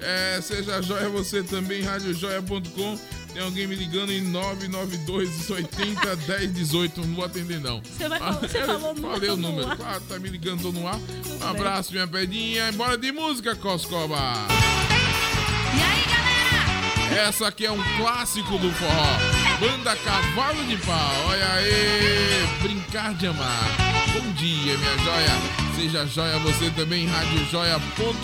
É, seja joia você também, radiojoia.com. Tem alguém me ligando em 992 80 10 18. Não vou atender, não. Você vai falar- você Eu falou no- Falei o número. ar. Claro, tá me ligando, tô no ar. Um abraço, minha pedinha. Bora de música, Coscoba. Essa aqui é um clássico do forró. Banda Cavalo de Pau. Olha aí. Brincar de amar. Bom dia, minha joia. Seja joia você também, radiojoia.com.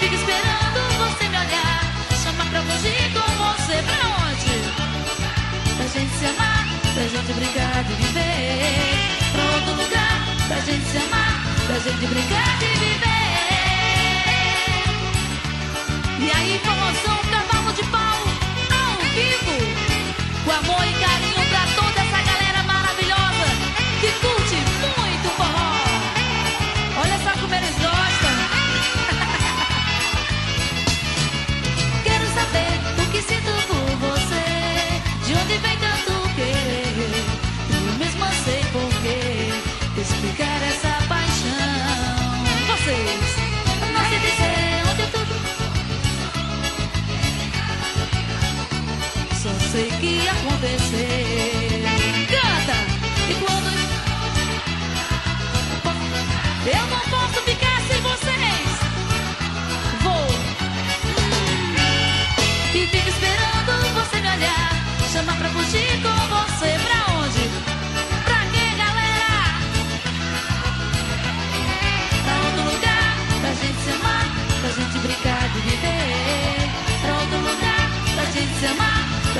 fico esperando você me olhar. chamar pra fugir com você pra onde? Pra gente se amar, pra gente brincar de viver. Pra outro lugar, pra gente se amar, pra gente brincar de viver. E aí vamos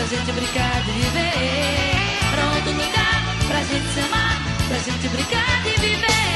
gente brincar de viver. Pra outro lugar, pra gente se amar, pra gente brincar de viver.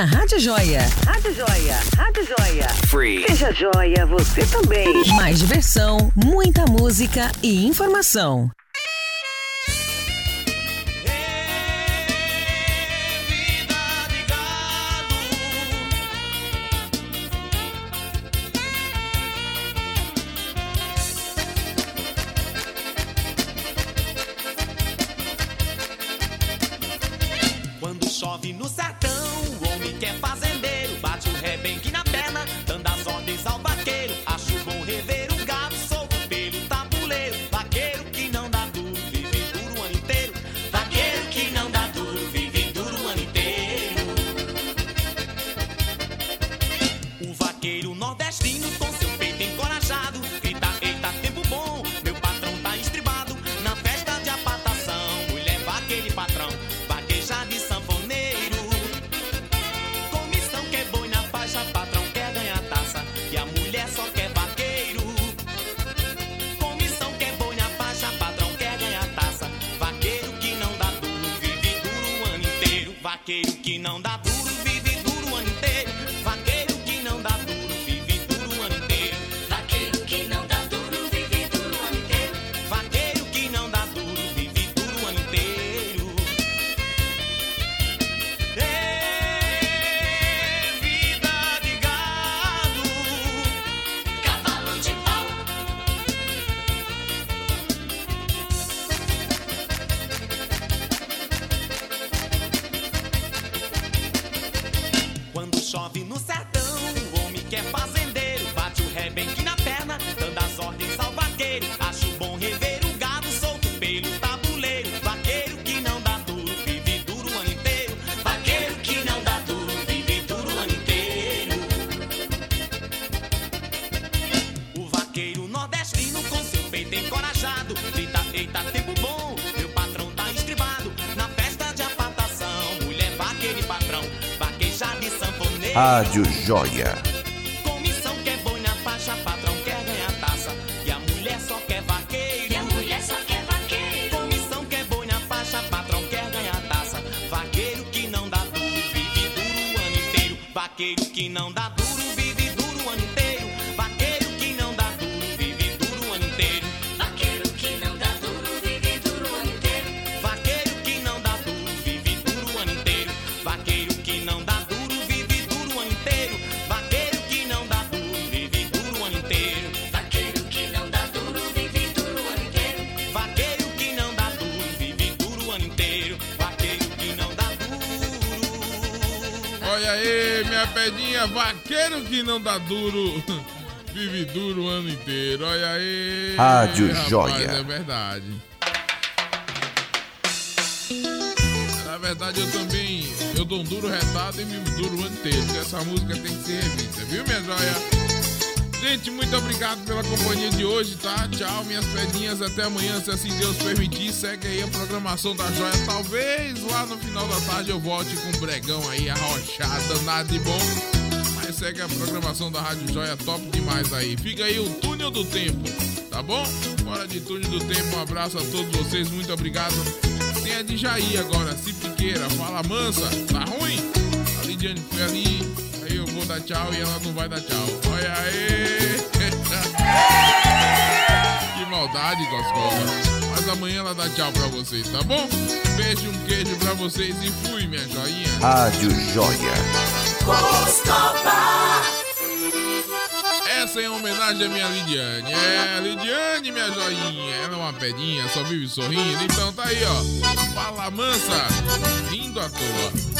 na Rádio Joia. Rádio Joia, Rádio Joia. Free. Seja joia, você também. Mais diversão, muita música e informação. Rádio Joia. Comissão quer é boi na faixa, patrão quer ganhar taça. E a mulher só quer vaqueiro. E a mulher só quer vaqueiro. Comissão quer é boi na faixa, patrão quer ganhar taça. Vaqueiro que não dá duro, vive duro o ano inteiro. Vaqueiro que não dá duro. Minha pedinha, vaqueiro que não dá duro, vive duro o ano inteiro. Olha aí. Rádio rapaz, Joia. É verdade. Na verdade, eu também. Eu dou um duro retado e me duro o ano inteiro. porque Essa música tem que ser revista, viu, minha joia? Gente, muito obrigado pela companhia de hoje, tá? Tchau, minhas pedinhas. Até amanhã, se assim Deus permitir. Segue aí a programação da joia. Talvez lá no final da tarde eu volte com um bregão aí, arrochada, nada de bom. Mas segue a programação da Rádio Joia, top demais aí. Fica aí o túnel do tempo, tá bom? Fora de túnel do tempo, um abraço a todos vocês, muito obrigado. Tem a de Jair agora, se piqueira, fala mansa, tá ruim? A Lidiane foi ali, dar tchau e ela não vai dar tchau. Olha aí! que maldade, Coscola. Mas amanhã ela dá tchau pra vocês, tá bom? Beijo, um queijo pra vocês e fui, minha joinha. Rádio Joia. Essa é em homenagem à minha Lidiane. É, Lidiane, minha joinha. Ela é uma pedinha, só vive sorrindo. Então tá aí, ó. Fala mansa, rindo à toa.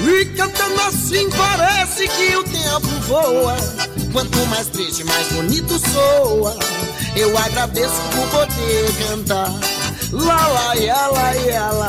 E cantando assim parece que o tempo voa. Quanto mais triste, mais bonito soa. Eu agradeço por poder cantar. Lá, lá, ia, lá, ia, lá.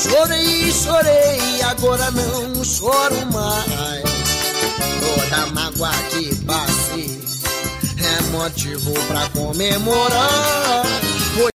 Chorei, chorei, agora não choro mais. Toda mágoa que passei é motivo pra comemorar.